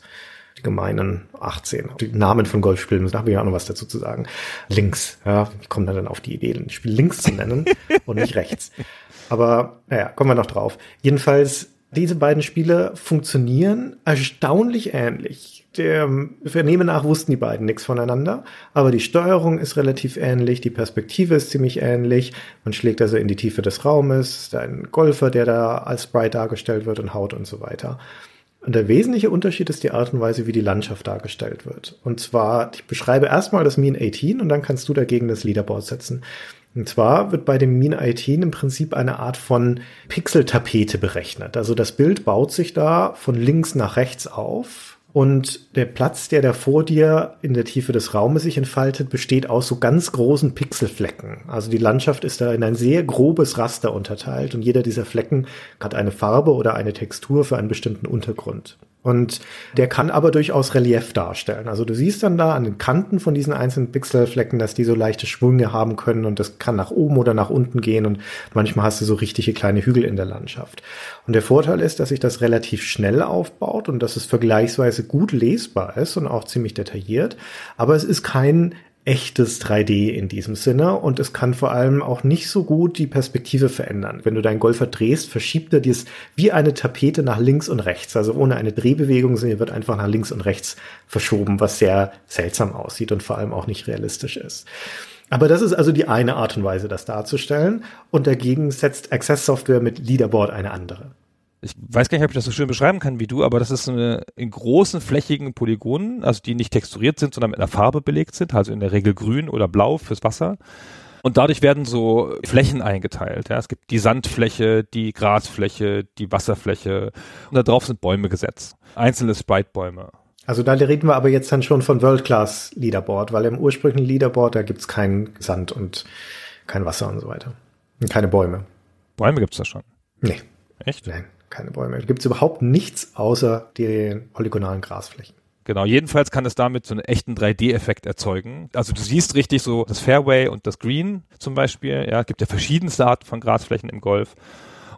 die gemeinen 18. Die Namen von Golfspielen, da habe ich auch noch was dazu zu sagen. Links, ja, ich komme dann auf die Idee, ein Spiel links zu nennen und nicht rechts. Aber naja, kommen wir noch drauf. Jedenfalls, diese beiden Spiele funktionieren erstaunlich ähnlich. Der Vernehmen nach wussten die beiden nichts voneinander, aber die Steuerung ist relativ ähnlich, die Perspektive ist ziemlich ähnlich. Man schlägt also in die Tiefe des Raumes, ein Golfer, der da als Sprite dargestellt wird und haut und so weiter. Und der wesentliche Unterschied ist die Art und Weise, wie die Landschaft dargestellt wird. Und zwar, ich beschreibe erstmal das Mean 18 und dann kannst du dagegen das Leaderboard setzen. Und zwar wird bei dem Mean 18 im Prinzip eine Art von Pixeltapete berechnet. Also das Bild baut sich da von links nach rechts auf und der Platz, der da vor dir in der Tiefe des Raumes sich entfaltet, besteht aus so ganz großen Pixelflecken. Also die Landschaft ist da in ein sehr grobes Raster unterteilt und jeder dieser Flecken hat eine Farbe oder eine Textur für einen bestimmten Untergrund. Und der kann aber durchaus Relief darstellen. Also du siehst dann da an den Kanten von diesen einzelnen Pixelflecken, dass die so leichte Schwünge haben können und das kann nach oben oder nach unten gehen und manchmal hast du so richtige kleine Hügel in der Landschaft. Und der Vorteil ist, dass sich das relativ schnell aufbaut und dass es vergleichsweise gut lesbar ist und auch ziemlich detailliert. Aber es ist kein echtes 3D in diesem Sinne und es kann vor allem auch nicht so gut die Perspektive verändern. Wenn du deinen Golfer drehst, verschiebt er dies wie eine Tapete nach links und rechts, also ohne eine Drehbewegung, sondern wird einfach nach links und rechts verschoben, was sehr seltsam aussieht und vor allem auch nicht realistisch ist. Aber das ist also die eine Art und Weise, das darzustellen und dagegen setzt Access Software mit Leaderboard eine andere ich weiß gar nicht, ob ich das so schön beschreiben kann wie du, aber das ist eine, in großen flächigen Polygonen, also die nicht texturiert sind, sondern mit einer Farbe belegt sind, also in der Regel grün oder blau fürs Wasser. Und dadurch werden so Flächen eingeteilt. Ja. Es gibt die Sandfläche, die Grasfläche, die Wasserfläche und da drauf sind Bäume gesetzt. Einzelne Sprite-Bäume. Also da reden wir aber jetzt dann schon von World-Class Leaderboard, weil im ursprünglichen Leaderboard, da gibt's keinen Sand und kein Wasser und so weiter. Und keine Bäume. Bäume gibt's da schon? Nee. Echt? Nein keine Bäume. Da gibt es überhaupt nichts außer den polygonalen Grasflächen. Genau, jedenfalls kann es damit so einen echten 3D-Effekt erzeugen. Also du siehst richtig so das Fairway und das Green zum Beispiel. Ja, es gibt ja verschiedenste Arten von Grasflächen im Golf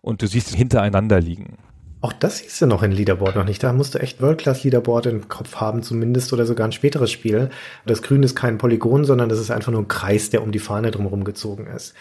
und du siehst sie hintereinander liegen. Auch das hieß ja noch in Leaderboard noch nicht. Da musst du echt World-Class-Leaderboard im Kopf haben, zumindest oder sogar ein späteres Spiel. Das Grün ist kein Polygon, sondern das ist einfach nur ein Kreis, der um die Fahne drumherum gezogen ist.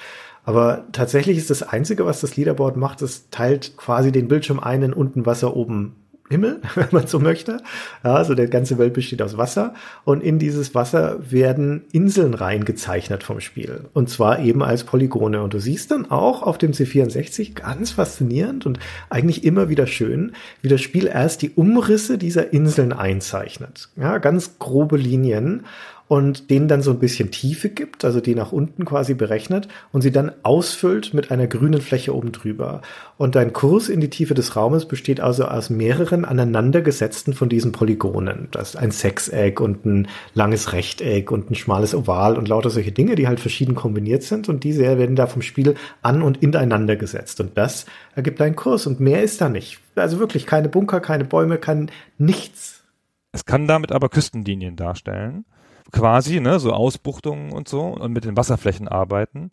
Aber tatsächlich ist das Einzige, was das Leaderboard macht, es teilt quasi den Bildschirm ein in unten Wasser, oben Himmel, wenn man so möchte. Ja, also der ganze Welt besteht aus Wasser und in dieses Wasser werden Inseln reingezeichnet vom Spiel und zwar eben als Polygone und du siehst dann auch auf dem C64 ganz faszinierend und eigentlich immer wieder schön, wie das Spiel erst die Umrisse dieser Inseln einzeichnet. Ja, ganz grobe Linien und denen dann so ein bisschen Tiefe gibt, also die nach unten quasi berechnet und sie dann ausfüllt mit einer grünen Fläche oben drüber. Und dein Kurs in die Tiefe des Raumes besteht also aus mehreren aneinandergesetzten von diesen Polygonen. Das ist ein Sechseck und ein langes Rechteck und ein schmales Oval und lauter solche Dinge, die halt verschieden kombiniert sind und diese werden da vom Spiel an und ineinander gesetzt. Und das ergibt einen Kurs und mehr ist da nicht. Also wirklich keine Bunker, keine Bäume, kein nichts. Es kann damit aber Küstenlinien darstellen quasi, ne, so Ausbuchtungen und so und mit den Wasserflächen arbeiten.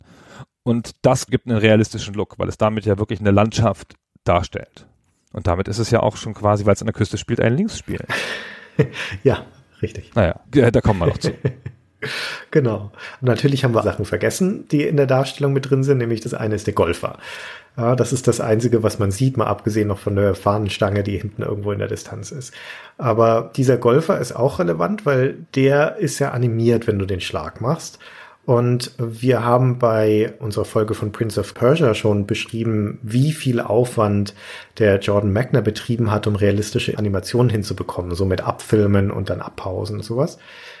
Und das gibt einen realistischen Look, weil es damit ja wirklich eine Landschaft darstellt. Und damit ist es ja auch schon quasi, weil es an der Küste spielt, ein Linksspiel. ja, richtig. Naja, da kommen wir noch zu. genau. Und natürlich haben wir Sachen vergessen, die in der Darstellung mit drin sind, nämlich das eine ist der Golfer. Ja, das ist das Einzige, was man sieht, mal abgesehen noch von der Fahnenstange, die hinten irgendwo in der Distanz ist. Aber dieser Golfer ist auch relevant, weil der ist ja animiert, wenn du den Schlag machst. Und wir haben bei unserer Folge von Prince of Persia schon beschrieben, wie viel Aufwand der Jordan Magner betrieben hat, um realistische Animationen hinzubekommen, so mit Abfilmen und dann Abpausen und sowas.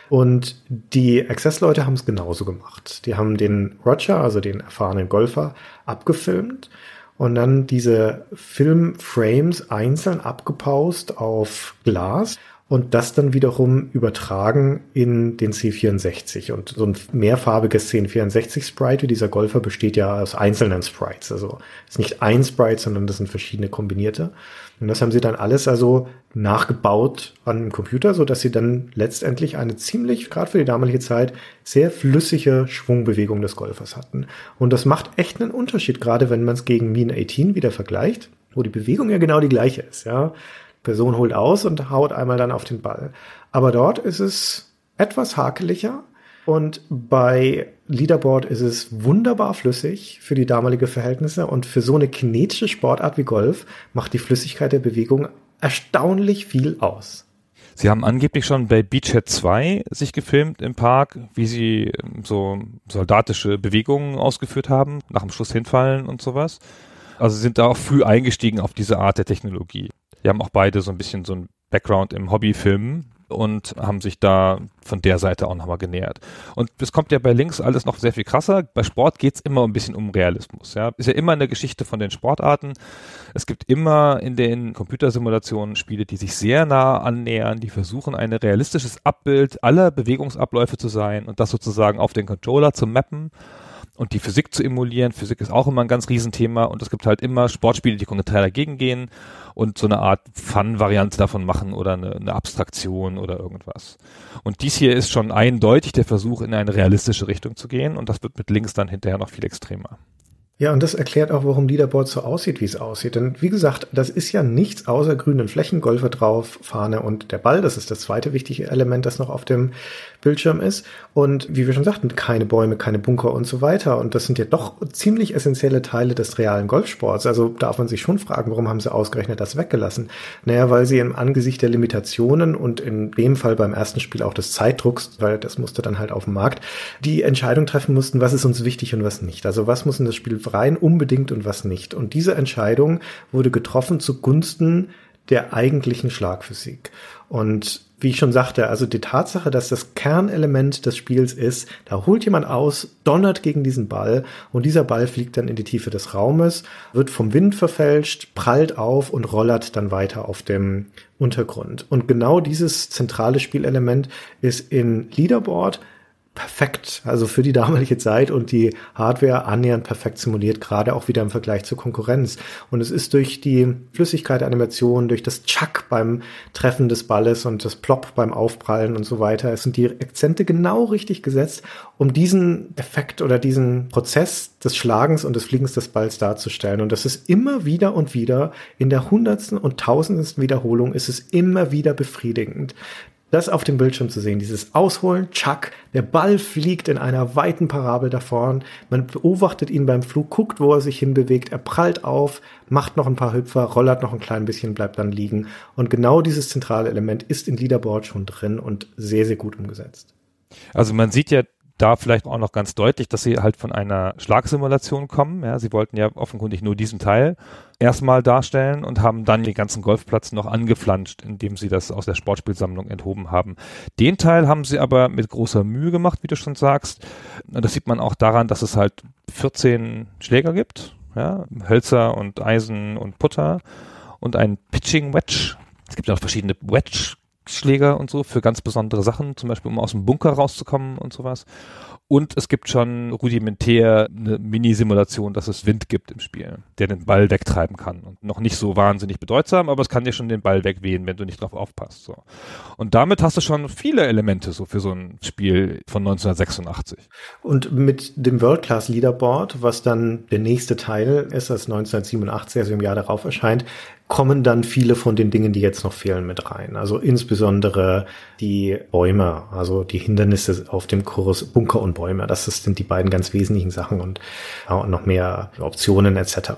Und die Access-Leute haben es genauso gemacht. Die haben den Roger, also den erfahrenen Golfer, abgefilmt und dann diese Filmframes einzeln abgepaust auf Glas und das dann wiederum übertragen in den C64. Und so ein mehrfarbiges C64 Sprite wie dieser Golfer besteht ja aus einzelnen Sprites. Also ist nicht ein Sprite, sondern das sind verschiedene kombinierte. Und das haben sie dann alles also nachgebaut an dem Computer, so dass sie dann letztendlich eine ziemlich, gerade für die damalige Zeit, sehr flüssige Schwungbewegung des Golfers hatten. Und das macht echt einen Unterschied, gerade wenn man es gegen Mean 18 wieder vergleicht, wo die Bewegung ja genau die gleiche ist, ja. Person holt aus und haut einmal dann auf den Ball. Aber dort ist es etwas hakeliger und bei Leaderboard ist es wunderbar flüssig für die damalige Verhältnisse und für so eine kinetische Sportart wie Golf macht die Flüssigkeit der Bewegung erstaunlich viel aus. Sie haben angeblich schon bei Beachhead 2 sich gefilmt im Park, wie sie ähm, so soldatische Bewegungen ausgeführt haben, nach dem Schluss hinfallen und sowas. Also sind da auch früh eingestiegen auf diese Art der Technologie. Die haben auch beide so ein bisschen so ein Background im Hobbyfilmen und haben sich da von der Seite auch nochmal genähert. Und es kommt ja bei Links alles noch sehr viel krasser. Bei Sport geht's immer ein bisschen um Realismus. Ja. Ist ja immer eine Geschichte von den Sportarten. Es gibt immer in den Computersimulationen Spiele, die sich sehr nah annähern, die versuchen, ein realistisches Abbild aller Bewegungsabläufe zu sein und das sozusagen auf den Controller zu mappen und die Physik zu emulieren. Physik ist auch immer ein ganz Riesenthema und es gibt halt immer Sportspiele, die konträr dagegen gehen und so eine Art Fun-Variante davon machen oder eine, eine, Abstraktion oder irgendwas. Und dies hier ist schon eindeutig der Versuch, in eine realistische Richtung zu gehen und das wird mit Links dann hinterher noch viel extremer. Ja, und das erklärt auch, warum Leaderboard so aussieht, wie es aussieht. Denn wie gesagt, das ist ja nichts außer grünen Flächen, Golfer drauf, Fahne und der Ball. Das ist das zweite wichtige Element, das noch auf dem Bildschirm ist. Und wie wir schon sagten, keine Bäume, keine Bunker und so weiter. Und das sind ja doch ziemlich essentielle Teile des realen Golfsports. Also darf man sich schon fragen, warum haben sie ausgerechnet das weggelassen? Naja, weil sie im Angesicht der Limitationen und in dem Fall beim ersten Spiel auch des Zeitdrucks, weil das musste dann halt auf dem Markt, die Entscheidung treffen mussten, was ist uns wichtig und was nicht. Also was muss in das Spiel rein unbedingt und was nicht. Und diese Entscheidung wurde getroffen zugunsten der eigentlichen Schlagphysik. Und wie ich schon sagte, also die Tatsache, dass das Kernelement des Spiels ist, da holt jemand aus, donnert gegen diesen Ball und dieser Ball fliegt dann in die Tiefe des Raumes, wird vom Wind verfälscht, prallt auf und rollert dann weiter auf dem Untergrund. Und genau dieses zentrale Spielelement ist in Leaderboard perfekt, also für die damalige Zeit und die Hardware annähernd perfekt simuliert, gerade auch wieder im Vergleich zur Konkurrenz. Und es ist durch die Flüssigkeit der Animation, durch das Chuck beim Treffen des Balles und das Plop beim Aufprallen und so weiter, es sind die Akzente genau richtig gesetzt, um diesen Effekt oder diesen Prozess des Schlagens und des Fliegens des Balls darzustellen. Und das ist immer wieder und wieder in der hundertsten und tausendsten Wiederholung ist es immer wieder befriedigend das auf dem Bildschirm zu sehen, dieses Ausholen, Chuck, der Ball fliegt in einer weiten Parabel davon, man beobachtet ihn beim Flug, guckt, wo er sich hinbewegt, er prallt auf, macht noch ein paar Hüpfer, rollert noch ein klein bisschen, bleibt dann liegen. Und genau dieses zentrale Element ist in Leaderboard schon drin und sehr, sehr gut umgesetzt. Also man sieht ja da vielleicht auch noch ganz deutlich, dass sie halt von einer Schlagsimulation kommen. Ja, sie wollten ja offenkundig nur diesen Teil erstmal darstellen und haben dann den ganzen Golfplatz noch angeflanscht, indem sie das aus der Sportspielsammlung enthoben haben. Den Teil haben sie aber mit großer Mühe gemacht, wie du schon sagst. Das sieht man auch daran, dass es halt 14 Schläger gibt, ja, Hölzer und Eisen und Putter und ein Pitching Wedge. Es gibt auch verschiedene Wedge Schläger und so für ganz besondere Sachen, zum Beispiel um aus dem Bunker rauszukommen und sowas. Und es gibt schon rudimentär eine Mini-Simulation, dass es Wind gibt im Spiel, der den Ball wegtreiben kann. Und noch nicht so wahnsinnig bedeutsam, aber es kann dir schon den Ball wegwehen, wenn du nicht drauf aufpasst. So. Und damit hast du schon viele Elemente so für so ein Spiel von 1986. Und mit dem World Class Leaderboard, was dann der nächste Teil ist, das 1987, also im Jahr darauf erscheint, kommen dann viele von den Dingen, die jetzt noch fehlen, mit rein. Also insbesondere die Bäume, also die Hindernisse auf dem Kurs Bunker und Bäume. Das sind die beiden ganz wesentlichen Sachen und, ja, und noch mehr Optionen etc.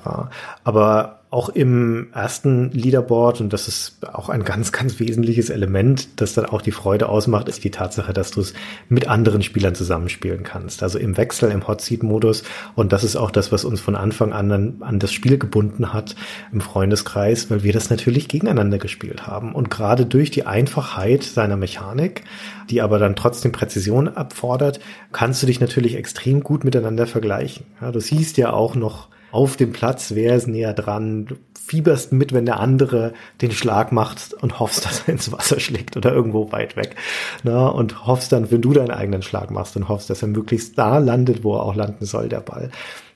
Aber auch im ersten Leaderboard, und das ist auch ein ganz, ganz wesentliches Element, das dann auch die Freude ausmacht, ist die Tatsache, dass du es mit anderen Spielern zusammenspielen kannst. Also im Wechsel, im Hot Seat Modus. Und das ist auch das, was uns von Anfang an an, das Spiel gebunden hat im Freundeskreis, weil wir das natürlich gegeneinander gespielt haben. Und gerade durch die Einfachheit seiner Mechanik, die aber dann trotzdem Präzision abfordert, kannst du dich natürlich extrem gut miteinander vergleichen. Ja, du siehst ja auch noch auf dem Platz, wer ist näher dran, du fieberst mit, wenn der andere den Schlag macht und hoffst, dass er ins Wasser schlägt oder irgendwo weit weg. Na, und hoffst dann, wenn du deinen eigenen Schlag machst und hoffst, dass er möglichst da landet, wo er auch landen soll, der Ball.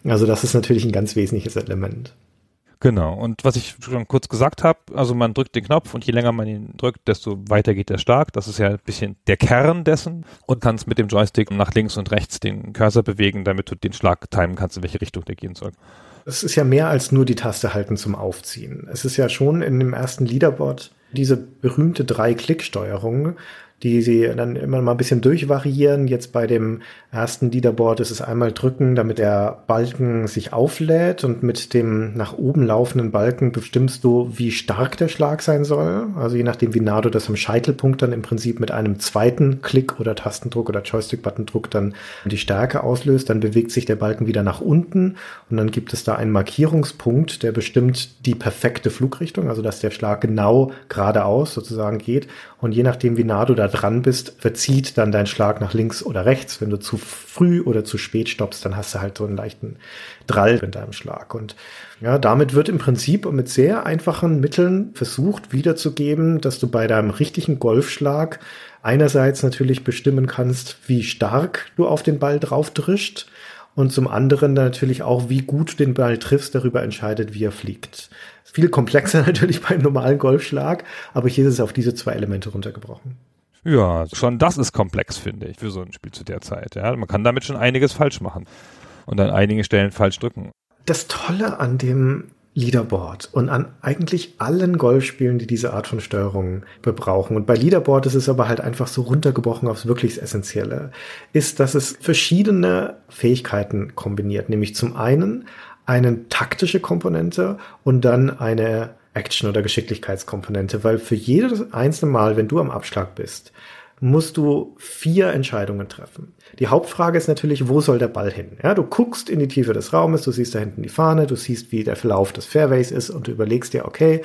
Also das ist natürlich ein ganz wesentliches Element. Genau. Und was ich schon kurz gesagt habe, also man drückt den Knopf und je länger man ihn drückt, desto weiter geht er stark. Das ist ja ein bisschen der Kern dessen und kannst mit dem Joystick nach links und rechts den Cursor bewegen, damit du den Schlag timen kannst, in welche Richtung der gehen soll. Es ist ja mehr als nur die Taste halten zum Aufziehen. Es ist ja schon in dem ersten Leaderboard diese berühmte Drei-Klick-Steuerung, die sie dann immer mal ein bisschen durchvariieren. Jetzt bei dem ersten Leaderboard ist es einmal drücken, damit der Balken sich auflädt und mit dem nach oben laufenden Balken bestimmst du, wie stark der Schlag sein soll. Also je nachdem, wie nah du das am Scheitelpunkt dann im Prinzip mit einem zweiten Klick oder Tastendruck oder Joystick-Buttondruck dann die Stärke auslöst, dann bewegt sich der Balken wieder nach unten und dann gibt es da einen Markierungspunkt, der bestimmt die perfekte Flugrichtung, also dass der Schlag genau geradeaus sozusagen geht und je nachdem, wie nah du da dran bist, verzieht dann dein Schlag nach links oder rechts. Wenn du zu früh oder zu spät stoppst, dann hast du halt so einen leichten Drall in deinem Schlag. Und ja, damit wird im Prinzip mit sehr einfachen Mitteln versucht wiederzugeben, dass du bei deinem richtigen Golfschlag einerseits natürlich bestimmen kannst, wie stark du auf den Ball drauf drischt und zum anderen natürlich auch, wie gut du den Ball triffst, darüber entscheidet, wie er fliegt. Viel komplexer natürlich beim normalen Golfschlag, aber hier ist es auf diese zwei Elemente runtergebrochen. Ja, schon das ist komplex, finde ich, für so ein Spiel zu der Zeit. Ja, man kann damit schon einiges falsch machen und an einigen Stellen falsch drücken. Das Tolle an dem Leaderboard und an eigentlich allen Golfspielen, die diese Art von Steuerung bebrauchen. Und bei Leaderboard ist es aber halt einfach so runtergebrochen aufs wirklich Essentielle, ist, dass es verschiedene Fähigkeiten kombiniert. Nämlich zum einen eine taktische Komponente und dann eine Action- oder Geschicklichkeitskomponente, weil für jedes einzelne Mal, wenn du am Abschlag bist, musst du vier Entscheidungen treffen. Die Hauptfrage ist natürlich, wo soll der Ball hin? Ja, du guckst in die Tiefe des Raumes, du siehst da hinten die Fahne, du siehst, wie der Verlauf des Fairways ist und du überlegst dir, okay,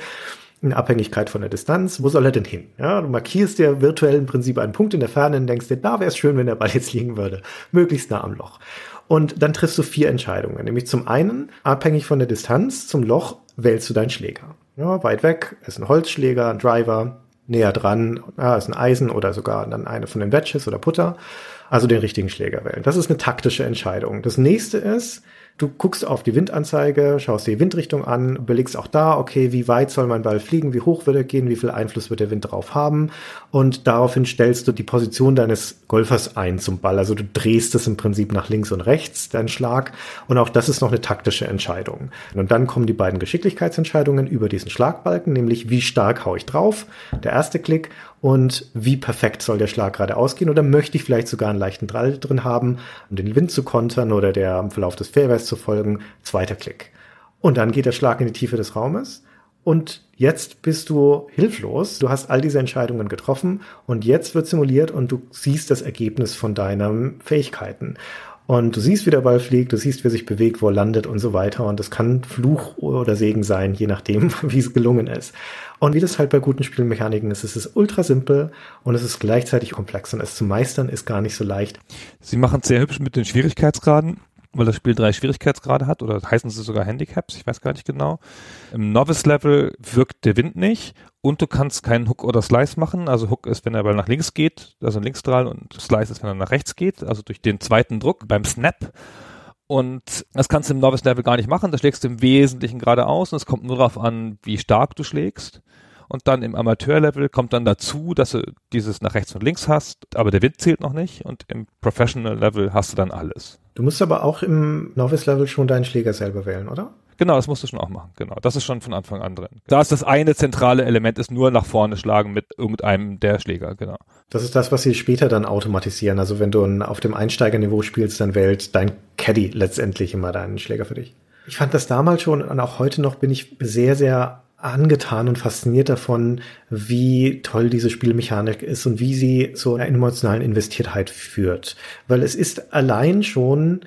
in Abhängigkeit von der Distanz, wo soll er denn hin? Ja, du markierst dir virtuell im Prinzip einen Punkt in der Ferne und denkst dir, da wäre es schön, wenn der Ball jetzt liegen würde. Möglichst nah am Loch. Und dann triffst du vier Entscheidungen. Nämlich zum einen, abhängig von der Distanz zum Loch, wählst du deinen Schläger. Ja, weit weg ist ein Holzschläger, ein Driver, näher dran, ja, ist ein Eisen oder sogar dann eine von den Wedges oder Putter. Also den richtigen Schläger wählen. Das ist eine taktische Entscheidung. Das nächste ist, Du guckst auf die Windanzeige, schaust die Windrichtung an, überlegst auch da, okay, wie weit soll mein Ball fliegen, wie hoch wird er gehen, wie viel Einfluss wird der Wind drauf haben und daraufhin stellst du die Position deines Golfers ein zum Ball. Also du drehst es im Prinzip nach links und rechts, dein Schlag und auch das ist noch eine taktische Entscheidung. Und dann kommen die beiden Geschicklichkeitsentscheidungen über diesen Schlagbalken, nämlich wie stark hau ich drauf, der erste Klick und wie perfekt soll der Schlag gerade ausgehen oder möchte ich vielleicht sogar einen leichten Drall drin haben, um den Wind zu kontern oder der am Verlauf des Fairways zu folgen. Zweiter Klick. Und dann geht der Schlag in die Tiefe des Raumes und jetzt bist du hilflos. Du hast all diese Entscheidungen getroffen und jetzt wird simuliert und du siehst das Ergebnis von deinen Fähigkeiten. Und du siehst, wie der Ball fliegt, du siehst, wie er sich bewegt, wo er landet und so weiter. Und das kann Fluch oder Segen sein, je nachdem, wie es gelungen ist. Und wie das halt bei guten Spielmechaniken ist, es ist ultra simpel und es ist gleichzeitig komplex und es zu meistern ist gar nicht so leicht. Sie machen es sehr hübsch mit den Schwierigkeitsgraden weil das Spiel drei Schwierigkeitsgrade hat oder heißen sie sogar Handicaps, ich weiß gar nicht genau. Im Novice-Level wirkt der Wind nicht und du kannst keinen Hook oder Slice machen. Also Hook ist, wenn er Ball nach links geht, also ein Linksstrahl und Slice ist, wenn er nach rechts geht, also durch den zweiten Druck beim Snap. Und das kannst du im Novice-Level gar nicht machen, da schlägst du im Wesentlichen geradeaus und es kommt nur darauf an, wie stark du schlägst. Und dann im Amateur-Level kommt dann dazu, dass du dieses nach rechts und links hast, aber der Wind zählt noch nicht. Und im Professional-Level hast du dann alles. Du musst aber auch im Novice-Level schon deinen Schläger selber wählen, oder? Genau, das musst du schon auch machen. Genau, das ist schon von Anfang an drin. Da ist das eine zentrale Element, ist nur nach vorne schlagen mit irgendeinem der Schläger, genau. Das ist das, was sie später dann automatisieren. Also wenn du auf dem Einsteigerniveau spielst, dann wählt dein Caddy letztendlich immer deinen Schläger für dich. Ich fand das damals schon und auch heute noch bin ich sehr, sehr angetan und fasziniert davon, wie toll diese Spielmechanik ist und wie sie zu einer emotionalen Investiertheit führt. Weil es ist allein schon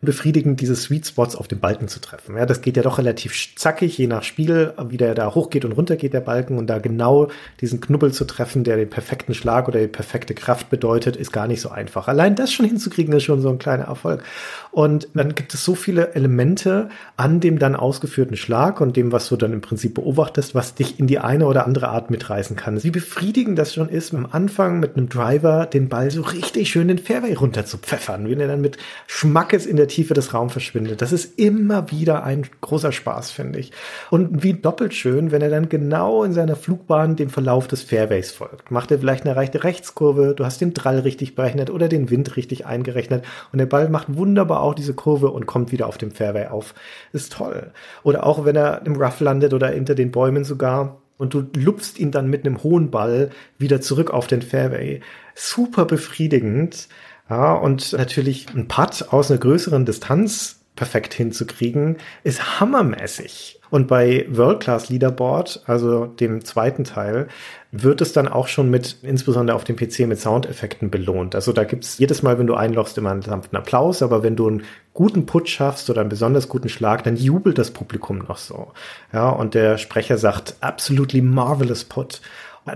befriedigend, diese Sweet Spots auf den Balken zu treffen. Ja, das geht ja doch relativ zackig, je nach Spiel, wie der da hochgeht und runter geht, der Balken. Und da genau diesen Knubbel zu treffen, der den perfekten Schlag oder die perfekte Kraft bedeutet, ist gar nicht so einfach. Allein das schon hinzukriegen, ist schon so ein kleiner Erfolg. Und dann gibt es so viele Elemente an dem dann ausgeführten Schlag und dem, was du dann im Prinzip beobachtest, was dich in die eine oder andere Art mitreißen kann. Wie befriedigend das schon ist, am Anfang mit einem Driver den Ball so richtig schön den Fairway runter zu pfeffern, wenn er dann mit Schmackes in der Tiefe des Raums verschwindet. Das ist immer wieder ein großer Spaß, finde ich. Und wie doppelt schön, wenn er dann genau in seiner Flugbahn dem Verlauf des Fairways folgt. Macht er vielleicht eine reichte Rechtskurve, du hast den Drall richtig berechnet oder den Wind richtig eingerechnet und der Ball macht wunderbar auch diese Kurve und kommt wieder auf dem Fairway auf. Ist toll. Oder auch wenn er im Rough landet oder hinter den Bäumen sogar und du lupfst ihn dann mit einem hohen Ball wieder zurück auf den Fairway. Super befriedigend. Ja, und natürlich ein Putt aus einer größeren Distanz perfekt hinzukriegen, ist hammermäßig. Und bei World Class Leaderboard, also dem zweiten Teil, wird es dann auch schon mit, insbesondere auf dem PC, mit Soundeffekten belohnt. Also da gibt's jedes Mal, wenn du einlochst, immer einen sanften Applaus, aber wenn du einen guten Putsch schaffst oder einen besonders guten Schlag, dann jubelt das Publikum noch so. Ja, und der Sprecher sagt, absolutely marvelous put.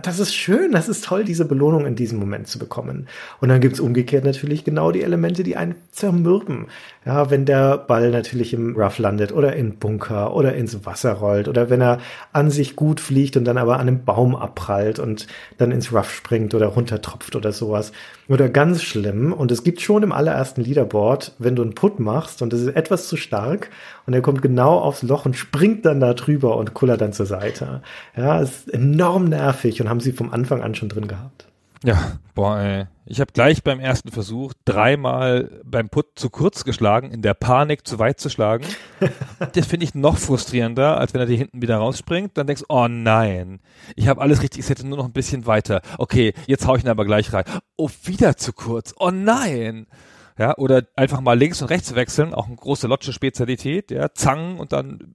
Das ist schön, das ist toll, diese Belohnung in diesem Moment zu bekommen. Und dann gibt's umgekehrt natürlich genau die Elemente, die einen zermürben. Ja, wenn der Ball natürlich im Rough landet oder in Bunker oder ins Wasser rollt oder wenn er an sich gut fliegt und dann aber an einem Baum abprallt und dann ins Rough springt oder runtertropft oder sowas. Oder ganz schlimm, und es gibt schon im allerersten Leaderboard, wenn du einen Put machst und das ist etwas zu stark und er kommt genau aufs Loch und springt dann da drüber und kullert dann zur Seite. Ja, ist enorm nervig und haben sie vom Anfang an schon drin gehabt. Ja, boah, ey. Ich habe gleich beim ersten Versuch dreimal beim Put zu kurz geschlagen, in der Panik zu weit zu schlagen. das finde ich noch frustrierender, als wenn er dir hinten wieder rausspringt. Dann denkst oh nein, ich habe alles richtig, ich hätte nur noch ein bisschen weiter. Okay, jetzt hau ich ihn aber gleich rein. Oh, wieder zu kurz. Oh nein. Ja, oder einfach mal links und rechts wechseln, auch eine große Lotsche-Spezialität, ja, zangen und dann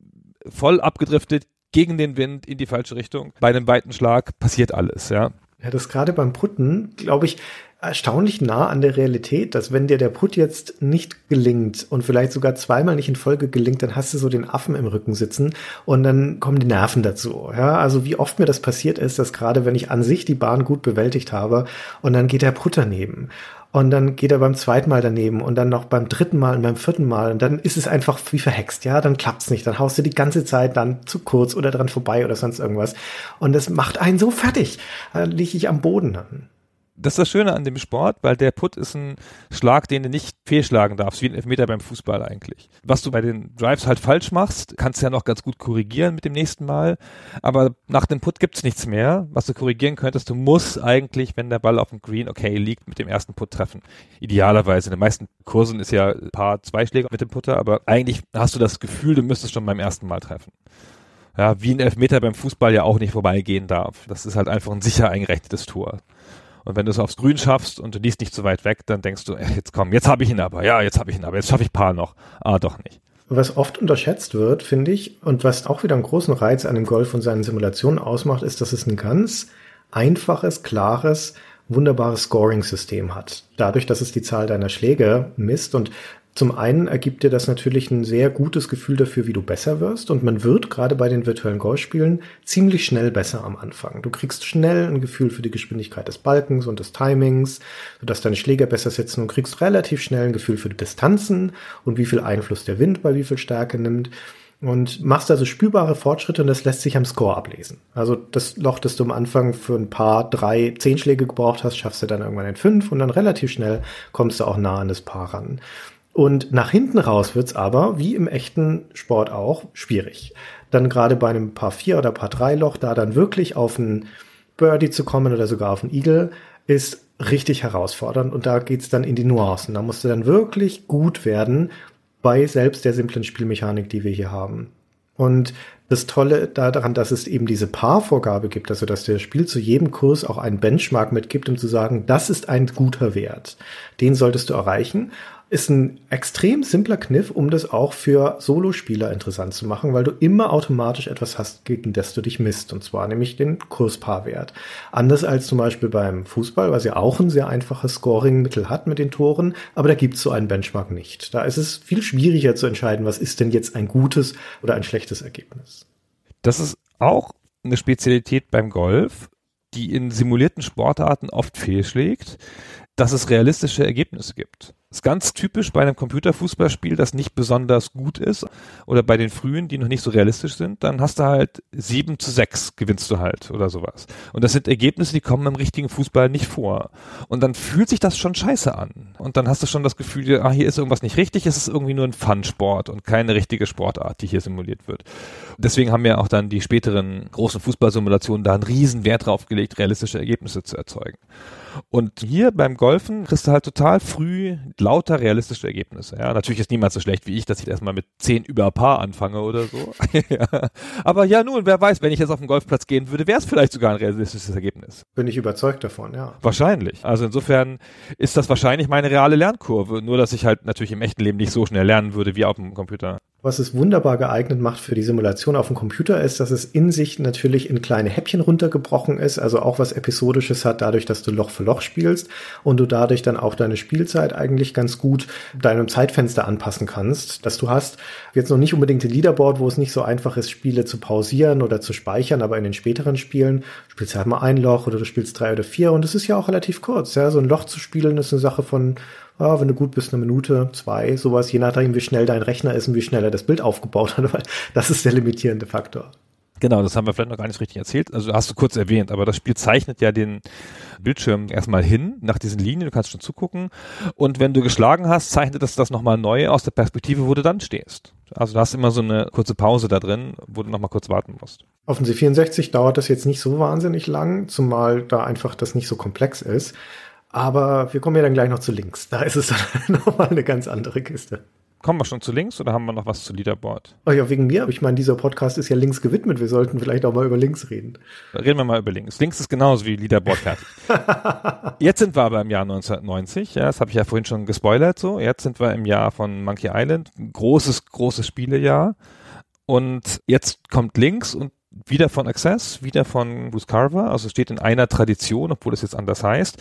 voll abgedriftet gegen den Wind in die falsche Richtung. Bei einem weiten Schlag passiert alles, ja. Ja, das gerade beim Putten, glaube ich, erstaunlich nah an der Realität, dass wenn dir der Put jetzt nicht gelingt und vielleicht sogar zweimal nicht in Folge gelingt, dann hast du so den Affen im Rücken sitzen und dann kommen die Nerven dazu. Ja, also wie oft mir das passiert ist, dass gerade wenn ich an sich die Bahn gut bewältigt habe und dann geht der Put daneben und dann geht er beim zweiten Mal daneben und dann noch beim dritten Mal und beim vierten Mal und dann ist es einfach wie verhext, ja, dann klappt's nicht, dann haust du die ganze Zeit dann zu kurz oder dran vorbei oder sonst irgendwas. Und das macht einen so fertig, dann liege ich am Boden das ist das Schöne an dem Sport, weil der Put ist ein Schlag, den du nicht fehlschlagen darfst, wie ein Elfmeter beim Fußball eigentlich. Was du bei den Drives halt falsch machst, kannst du ja noch ganz gut korrigieren mit dem nächsten Mal. Aber nach dem Put gibt's nichts mehr, was du korrigieren könntest. Du musst eigentlich, wenn der Ball auf dem Green okay liegt, mit dem ersten Put treffen. Idealerweise. In den meisten Kursen ist ja ein paar Zweischläge mit dem Putter, aber eigentlich hast du das Gefühl, du müsstest schon beim ersten Mal treffen ja, wie ein Elfmeter beim Fußball ja auch nicht vorbeigehen darf. Das ist halt einfach ein sicher eingerechnetes Tor. Und wenn du es aufs Grün schaffst und du liest nicht zu weit weg, dann denkst du, ey, jetzt komm, jetzt habe ich ihn aber, ja, jetzt habe ich ihn aber, jetzt schaffe ich Paar noch. Ah, doch nicht. Was oft unterschätzt wird, finde ich, und was auch wieder einen großen Reiz an dem Golf und seinen Simulationen ausmacht, ist, dass es ein ganz einfaches, klares, wunderbares Scoring-System hat. Dadurch, dass es die Zahl deiner Schläge misst und zum einen ergibt dir das natürlich ein sehr gutes Gefühl dafür, wie du besser wirst. Und man wird gerade bei den virtuellen Golfspielen ziemlich schnell besser am Anfang. Du kriegst schnell ein Gefühl für die Geschwindigkeit des Balkens und des Timings, sodass deine Schläger besser sitzen und kriegst relativ schnell ein Gefühl für die Distanzen und wie viel Einfluss der Wind bei wie viel Stärke nimmt und machst also spürbare Fortschritte und das lässt sich am Score ablesen. Also das Loch, das du am Anfang für ein paar, drei, zehn Schläge gebraucht hast, schaffst du dann irgendwann in fünf und dann relativ schnell kommst du auch nah an das Paar ran. Und nach hinten raus wird's aber, wie im echten Sport auch, schwierig. Dann gerade bei einem Paar 4 oder Paar 3 Loch, da dann wirklich auf einen Birdie zu kommen oder sogar auf einen Eagle, ist richtig herausfordernd und da geht's dann in die Nuancen. Da musst du dann wirklich gut werden bei selbst der simplen Spielmechanik, die wir hier haben. Und das Tolle daran, dass es eben diese Paarvorgabe gibt, also dass der Spiel zu jedem Kurs auch einen Benchmark mitgibt, um zu sagen, das ist ein guter Wert. Den solltest du erreichen ist ein extrem simpler Kniff, um das auch für Solospieler interessant zu machen, weil du immer automatisch etwas hast, gegen das du dich misst, und zwar nämlich den Kurspaarwert. Anders als zum Beispiel beim Fußball, was ja auch ein sehr einfaches Scoring-Mittel hat mit den Toren, aber da gibt es so einen Benchmark nicht. Da ist es viel schwieriger zu entscheiden, was ist denn jetzt ein gutes oder ein schlechtes Ergebnis. Das ist auch eine Spezialität beim Golf, die in simulierten Sportarten oft fehlschlägt, dass es realistische Ergebnisse gibt ist ganz typisch bei einem Computerfußballspiel, das nicht besonders gut ist oder bei den frühen, die noch nicht so realistisch sind, dann hast du halt sieben zu sechs gewinnst du halt oder sowas. Und das sind Ergebnisse, die kommen im richtigen Fußball nicht vor. Und dann fühlt sich das schon scheiße an. Und dann hast du schon das Gefühl, ah, hier ist irgendwas nicht richtig, es ist irgendwie nur ein Fun-Sport und keine richtige Sportart, die hier simuliert wird. Deswegen haben ja auch dann die späteren großen Fußballsimulationen da einen riesen Wert drauf gelegt, realistische Ergebnisse zu erzeugen. Und hier beim Golfen kriegst du halt total früh lauter realistische Ergebnisse. Ja, natürlich ist niemand so schlecht wie ich, dass ich erstmal mit zehn über Paar anfange oder so. ja. Aber ja, nun, wer weiß, wenn ich jetzt auf den Golfplatz gehen würde, wäre es vielleicht sogar ein realistisches Ergebnis. Bin ich überzeugt davon, ja. Wahrscheinlich. Also insofern ist das wahrscheinlich meine reale Lernkurve. Nur, dass ich halt natürlich im echten Leben nicht so schnell lernen würde wie auf dem Computer. Was es wunderbar geeignet macht für die Simulation auf dem Computer ist, dass es in sich natürlich in kleine Häppchen runtergebrochen ist, also auch was Episodisches hat, dadurch, dass du Loch für Loch spielst und du dadurch dann auch deine Spielzeit eigentlich ganz gut deinem Zeitfenster anpassen kannst, dass du hast jetzt noch nicht unbedingt ein Leaderboard, wo es nicht so einfach ist, Spiele zu pausieren oder zu speichern, aber in den späteren Spielen spielst du halt mal ein Loch oder du spielst drei oder vier und es ist ja auch relativ kurz, ja, so ein Loch zu spielen ist eine Sache von ja, wenn du gut bist, eine Minute, zwei, sowas, je nachdem, wie schnell dein Rechner ist und wie schnell er das Bild aufgebaut hat, weil das ist der limitierende Faktor. Genau, das haben wir vielleicht noch gar nicht richtig erzählt. Also hast du kurz erwähnt, aber das Spiel zeichnet ja den Bildschirm erstmal hin nach diesen Linien, du kannst schon zugucken. Und wenn du geschlagen hast, zeichnet es das nochmal neu aus der Perspektive, wo du dann stehst. Also du hast immer so eine kurze Pause da drin, wo du nochmal kurz warten musst. Auf dem C64 dauert das jetzt nicht so wahnsinnig lang, zumal da einfach das nicht so komplex ist. Aber wir kommen ja dann gleich noch zu links. Da ist es dann nochmal eine ganz andere Kiste. Kommen wir schon zu links oder haben wir noch was zu Leaderboard? Oh ja, wegen mir. Ich meine, dieser Podcast ist ja links gewidmet. Wir sollten vielleicht auch mal über links reden. Reden wir mal über links. Links ist genauso wie Leaderboard fertig. Jetzt sind wir aber im Jahr 1990. Ja, das habe ich ja vorhin schon gespoilert. So, jetzt sind wir im Jahr von Monkey Island. Großes, großes Spielejahr. Und jetzt kommt links und wieder von Access, wieder von Bruce Carver, also steht in einer Tradition, obwohl es jetzt anders heißt.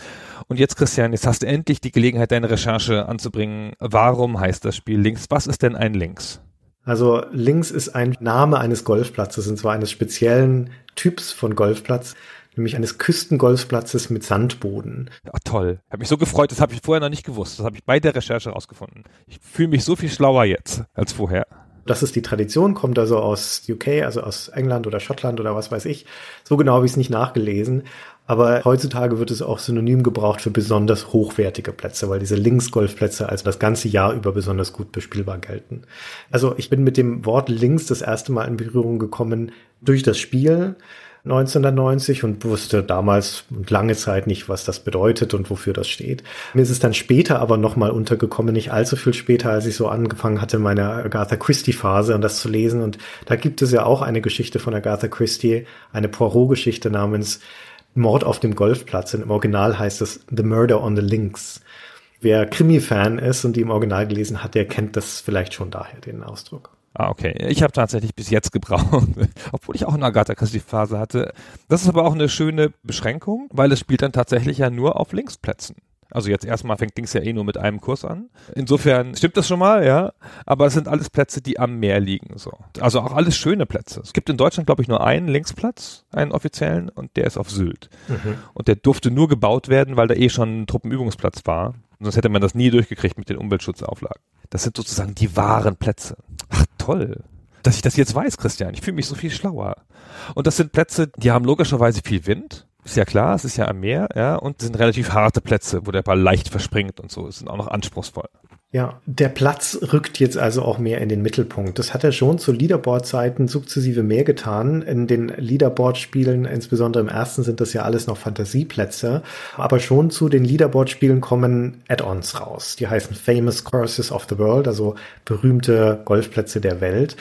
Und jetzt, Christian, jetzt hast du endlich die Gelegenheit, deine Recherche anzubringen. Warum heißt das Spiel Links? Was ist denn ein Links? Also Links ist ein Name eines Golfplatzes, und zwar eines speziellen Typs von Golfplatz, nämlich eines Küstengolfplatzes mit Sandboden. Ja, toll. Hab mich so gefreut, das habe ich vorher noch nicht gewusst. Das habe ich bei der Recherche rausgefunden. Ich fühle mich so viel schlauer jetzt als vorher. Das ist die Tradition, kommt also aus UK, also aus England oder Schottland oder was weiß ich. So genau habe ich es nicht nachgelesen. Aber heutzutage wird es auch synonym gebraucht für besonders hochwertige Plätze, weil diese Links-Golfplätze als das ganze Jahr über besonders gut bespielbar gelten. Also ich bin mit dem Wort Links das erste Mal in Berührung gekommen durch das Spiel 1990 und wusste damals und lange Zeit nicht, was das bedeutet und wofür das steht. Mir ist es dann später aber nochmal untergekommen, nicht allzu viel später, als ich so angefangen hatte, meine Agatha Christie-Phase und das zu lesen. Und da gibt es ja auch eine Geschichte von Agatha Christie, eine Poirot-Geschichte namens Mord auf dem Golfplatz. Im Original heißt es The Murder on the Links. Wer Krimi-Fan ist und die im Original gelesen hat, der kennt das vielleicht schon daher, den Ausdruck. Ah, okay. Ich habe tatsächlich bis jetzt gebraucht, obwohl ich auch eine Agatha Christie Phase hatte. Das ist aber auch eine schöne Beschränkung, weil es spielt dann tatsächlich ja nur auf Linksplätzen. Also jetzt erstmal fängt Links ja eh nur mit einem Kurs an. Insofern stimmt das schon mal, ja. Aber es sind alles Plätze, die am Meer liegen, so. Also auch alles schöne Plätze. Es gibt in Deutschland, glaube ich, nur einen Linksplatz, einen offiziellen, und der ist auf Sylt. Mhm. Und der durfte nur gebaut werden, weil da eh schon ein Truppenübungsplatz war. Sonst hätte man das nie durchgekriegt mit den Umweltschutzauflagen. Das sind sozusagen die wahren Plätze. Ach toll, dass ich das jetzt weiß, Christian. Ich fühle mich so viel schlauer. Und das sind Plätze, die haben logischerweise viel Wind. Ist ja klar, es ist ja am Meer, ja, und sind relativ harte Plätze, wo der Ball leicht verspringt und so. Es sind auch noch anspruchsvoll. Ja, der Platz rückt jetzt also auch mehr in den Mittelpunkt. Das hat er schon zu Leaderboard-Zeiten sukzessive mehr getan. In den Leaderboard-Spielen, insbesondere im ersten, sind das ja alles noch Fantasieplätze. Aber schon zu den Leaderboard-Spielen kommen Add-ons raus. Die heißen Famous Courses of the World, also berühmte Golfplätze der Welt.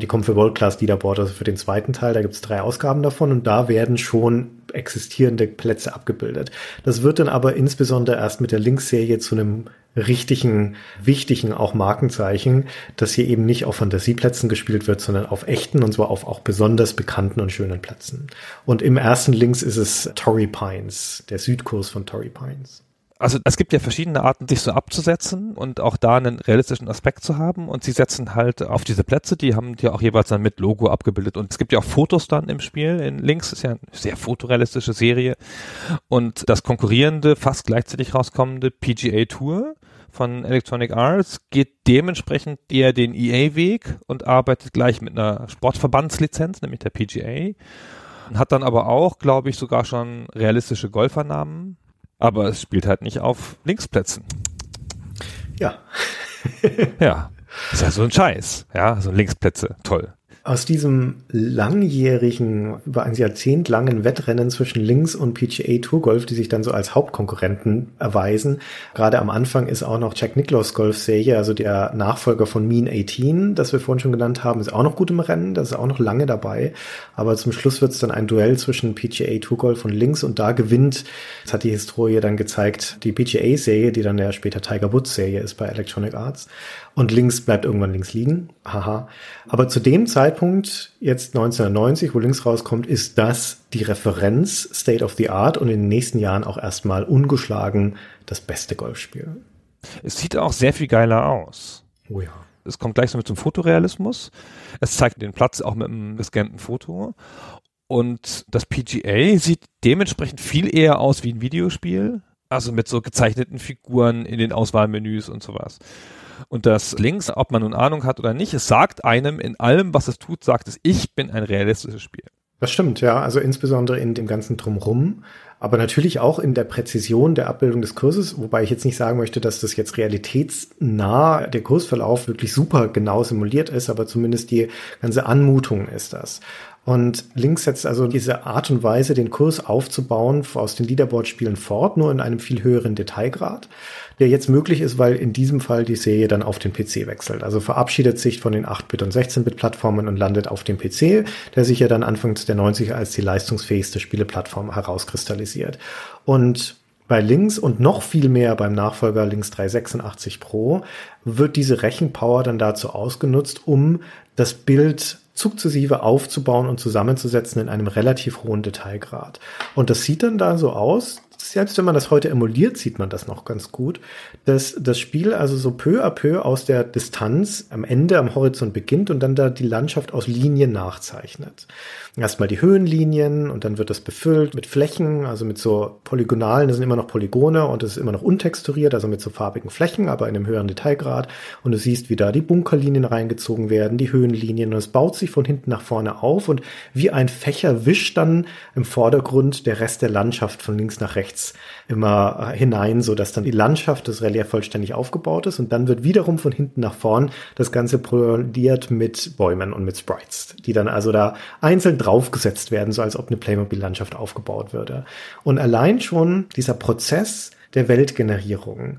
Die kommen für World Class Leaderboard, also für den zweiten Teil. Da gibt es drei Ausgaben davon und da werden schon existierende Plätze abgebildet. Das wird dann aber insbesondere erst mit der Links-Serie zu einem richtigen, wichtigen auch Markenzeichen, dass hier eben nicht auf Fantasieplätzen gespielt wird, sondern auf echten und zwar auf auch besonders bekannten und schönen Plätzen. Und im ersten Links ist es Torrey Pines, der Südkurs von Torrey Pines also es gibt ja verschiedene Arten, sich so abzusetzen und auch da einen realistischen Aspekt zu haben. Und sie setzen halt auf diese Plätze, die haben die auch jeweils dann mit Logo abgebildet. Und es gibt ja auch Fotos dann im Spiel. In Links ist ja eine sehr fotorealistische Serie. Und das konkurrierende, fast gleichzeitig rauskommende PGA Tour von Electronic Arts geht dementsprechend eher den EA-Weg und arbeitet gleich mit einer Sportverbandslizenz, nämlich der PGA. Und hat dann aber auch, glaube ich, sogar schon realistische Golfernamen aber es spielt halt nicht auf Linksplätzen. Ja. ja. Ist ja so ein Scheiß. Ja, so Linksplätze. Toll. Aus diesem langjährigen, über ein Jahrzehnt langen Wettrennen zwischen Links und PGA Tour Golf, die sich dann so als Hauptkonkurrenten erweisen. Gerade am Anfang ist auch noch Jack Nicklaus Golf-Serie, also der Nachfolger von Mean 18, das wir vorhin schon genannt haben, ist auch noch gut im Rennen, das ist auch noch lange dabei. Aber zum Schluss wird es dann ein Duell zwischen PGA Tour Golf und Links und da gewinnt, das hat die Historie dann gezeigt, die PGA-Serie, die dann ja später Tiger Woods-Serie ist bei Electronic Arts und links bleibt irgendwann links liegen. Haha. Aber zu dem Zeitpunkt, jetzt 1990, wo links rauskommt, ist das die Referenz State of the Art und in den nächsten Jahren auch erstmal ungeschlagen das beste Golfspiel. Es sieht auch sehr viel geiler aus. Oh ja. Es kommt gleich so mit zum Fotorealismus. Es zeigt den Platz auch mit einem gescannten Foto. Und das PGA sieht dementsprechend viel eher aus wie ein Videospiel. Also mit so gezeichneten Figuren in den Auswahlmenüs und sowas. Und das links, ob man nun Ahnung hat oder nicht, es sagt einem in allem, was es tut, sagt es, ich bin ein realistisches Spiel. Das stimmt, ja. Also insbesondere in dem ganzen Drumrum, aber natürlich auch in der Präzision der Abbildung des Kurses, wobei ich jetzt nicht sagen möchte, dass das jetzt realitätsnah der Kursverlauf wirklich super genau simuliert ist, aber zumindest die ganze Anmutung ist das. Und links setzt also diese Art und Weise, den Kurs aufzubauen, aus den Leaderboard-Spielen fort, nur in einem viel höheren Detailgrad der jetzt möglich ist, weil in diesem Fall die Serie dann auf den PC wechselt. Also verabschiedet sich von den 8-Bit- und 16-Bit-Plattformen und landet auf dem PC, der sich ja dann anfangs der 90er als die leistungsfähigste Spieleplattform herauskristallisiert. Und bei Links und noch viel mehr beim Nachfolger Links 386 Pro wird diese Rechenpower dann dazu ausgenutzt, um das Bild sukzessive aufzubauen und zusammenzusetzen in einem relativ hohen Detailgrad. Und das sieht dann da so aus, selbst wenn man das heute emuliert, sieht man das noch ganz gut, dass das Spiel also so peu à peu aus der Distanz am Ende, am Horizont beginnt und dann da die Landschaft aus Linien nachzeichnet. Erstmal die Höhenlinien und dann wird das befüllt mit Flächen, also mit so Polygonalen, das sind immer noch Polygone und es ist immer noch untexturiert, also mit so farbigen Flächen, aber in einem höheren Detailgrad. Und du siehst, wie da die Bunkerlinien reingezogen werden, die Höhenlinien und es baut sich von hinten nach vorne auf und wie ein Fächer wischt dann im Vordergrund der Rest der Landschaft von links nach rechts immer hinein, so dass dann die Landschaft des Relief vollständig aufgebaut ist und dann wird wiederum von hinten nach vorn das Ganze proliert mit Bäumen und mit Sprites, die dann also da einzeln draufgesetzt werden, so als ob eine Playmobil-Landschaft aufgebaut würde. Und allein schon dieser Prozess der Weltgenerierung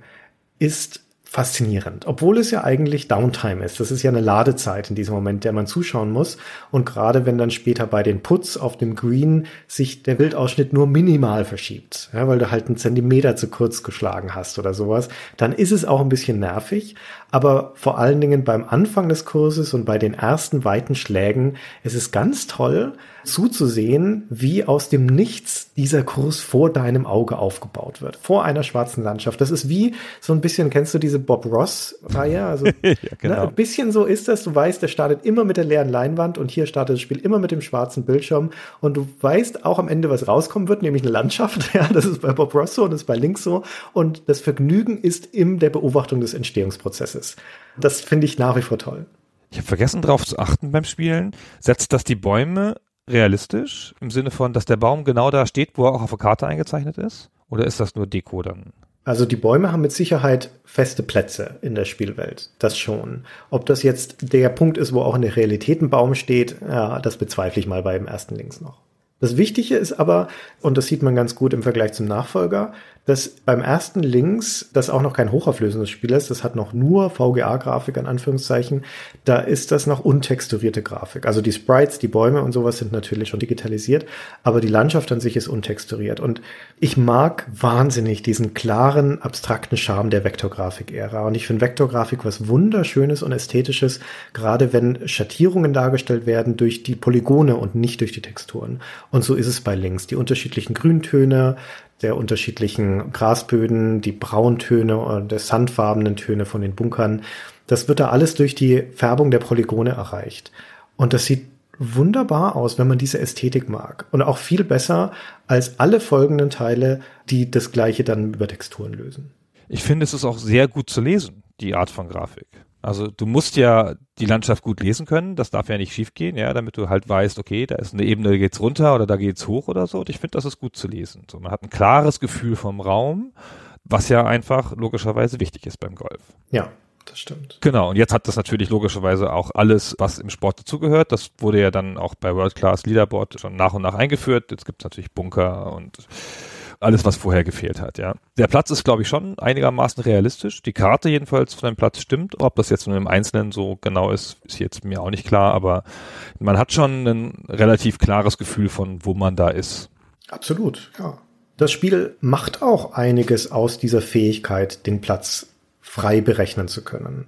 ist faszinierend, obwohl es ja eigentlich Downtime ist. Das ist ja eine Ladezeit in diesem Moment, der man zuschauen muss. Und gerade wenn dann später bei den Putz auf dem Green sich der Bildausschnitt nur minimal verschiebt, ja, weil du halt einen Zentimeter zu kurz geschlagen hast oder sowas, dann ist es auch ein bisschen nervig. Aber vor allen Dingen beim Anfang des Kurses und bei den ersten weiten Schlägen, es ist ganz toll, zuzusehen, wie aus dem Nichts dieser Kurs vor deinem Auge aufgebaut wird. Vor einer schwarzen Landschaft. Das ist wie so ein bisschen, kennst du diese Bob Ross-Reihe? Also, ja, genau. ne, ein bisschen so ist das. Du weißt, der startet immer mit der leeren Leinwand und hier startet das Spiel immer mit dem schwarzen Bildschirm. Und du weißt auch am Ende, was rauskommen wird, nämlich eine Landschaft. Ja, das ist bei Bob Ross so und das ist bei Link so. Und das Vergnügen ist in der Beobachtung des Entstehungsprozesses. Das finde ich nach wie vor toll. Ich habe vergessen darauf zu achten beim Spielen. Setzt das die Bäume realistisch im Sinne von, dass der Baum genau da steht, wo er auch auf der Karte eingezeichnet ist? Oder ist das nur Deko dann? Also die Bäume haben mit Sicherheit feste Plätze in der Spielwelt. Das schon. Ob das jetzt der Punkt ist, wo auch in der Realität ein Baum steht, ja, das bezweifle ich mal beim ersten Links noch. Das Wichtige ist aber, und das sieht man ganz gut im Vergleich zum Nachfolger, dass beim ersten Links, das auch noch kein hochauflösendes Spiel ist, das hat noch nur VGA-Grafik an Anführungszeichen, da ist das noch untexturierte Grafik. Also die Sprites, die Bäume und sowas sind natürlich schon digitalisiert, aber die Landschaft an sich ist untexturiert. Und ich mag wahnsinnig diesen klaren, abstrakten Charme der Vektorgrafik-Ära. Und ich finde Vektorgrafik was Wunderschönes und Ästhetisches, gerade wenn Schattierungen dargestellt werden durch die Polygone und nicht durch die Texturen. Und so ist es bei Links. Die unterschiedlichen Grüntöne, der unterschiedlichen Grasböden, die Brauntöne und der sandfarbenen Töne von den Bunkern. Das wird da alles durch die Färbung der Polygone erreicht. Und das sieht wunderbar aus, wenn man diese Ästhetik mag. Und auch viel besser als alle folgenden Teile, die das gleiche dann über Texturen lösen. Ich finde, es ist auch sehr gut zu lesen, die Art von Grafik. Also du musst ja die Landschaft gut lesen können, das darf ja nicht schiefgehen, ja, damit du halt weißt, okay, da ist eine Ebene, da geht's runter oder da geht's hoch oder so. Und ich finde, das ist gut zu lesen. So, man hat ein klares Gefühl vom Raum, was ja einfach logischerweise wichtig ist beim Golf. Ja, das stimmt. Genau, und jetzt hat das natürlich logischerweise auch alles, was im Sport dazugehört. Das wurde ja dann auch bei World Class Leaderboard schon nach und nach eingeführt. Jetzt gibt's natürlich Bunker und alles, was vorher gefehlt hat, ja. Der Platz ist, glaube ich, schon einigermaßen realistisch. Die Karte jedenfalls von dem Platz stimmt. Ob das jetzt nur im Einzelnen so genau ist, ist jetzt mir auch nicht klar, aber man hat schon ein relativ klares Gefühl von, wo man da ist. Absolut, ja. Das Spiel macht auch einiges aus dieser Fähigkeit, den Platz frei berechnen zu können.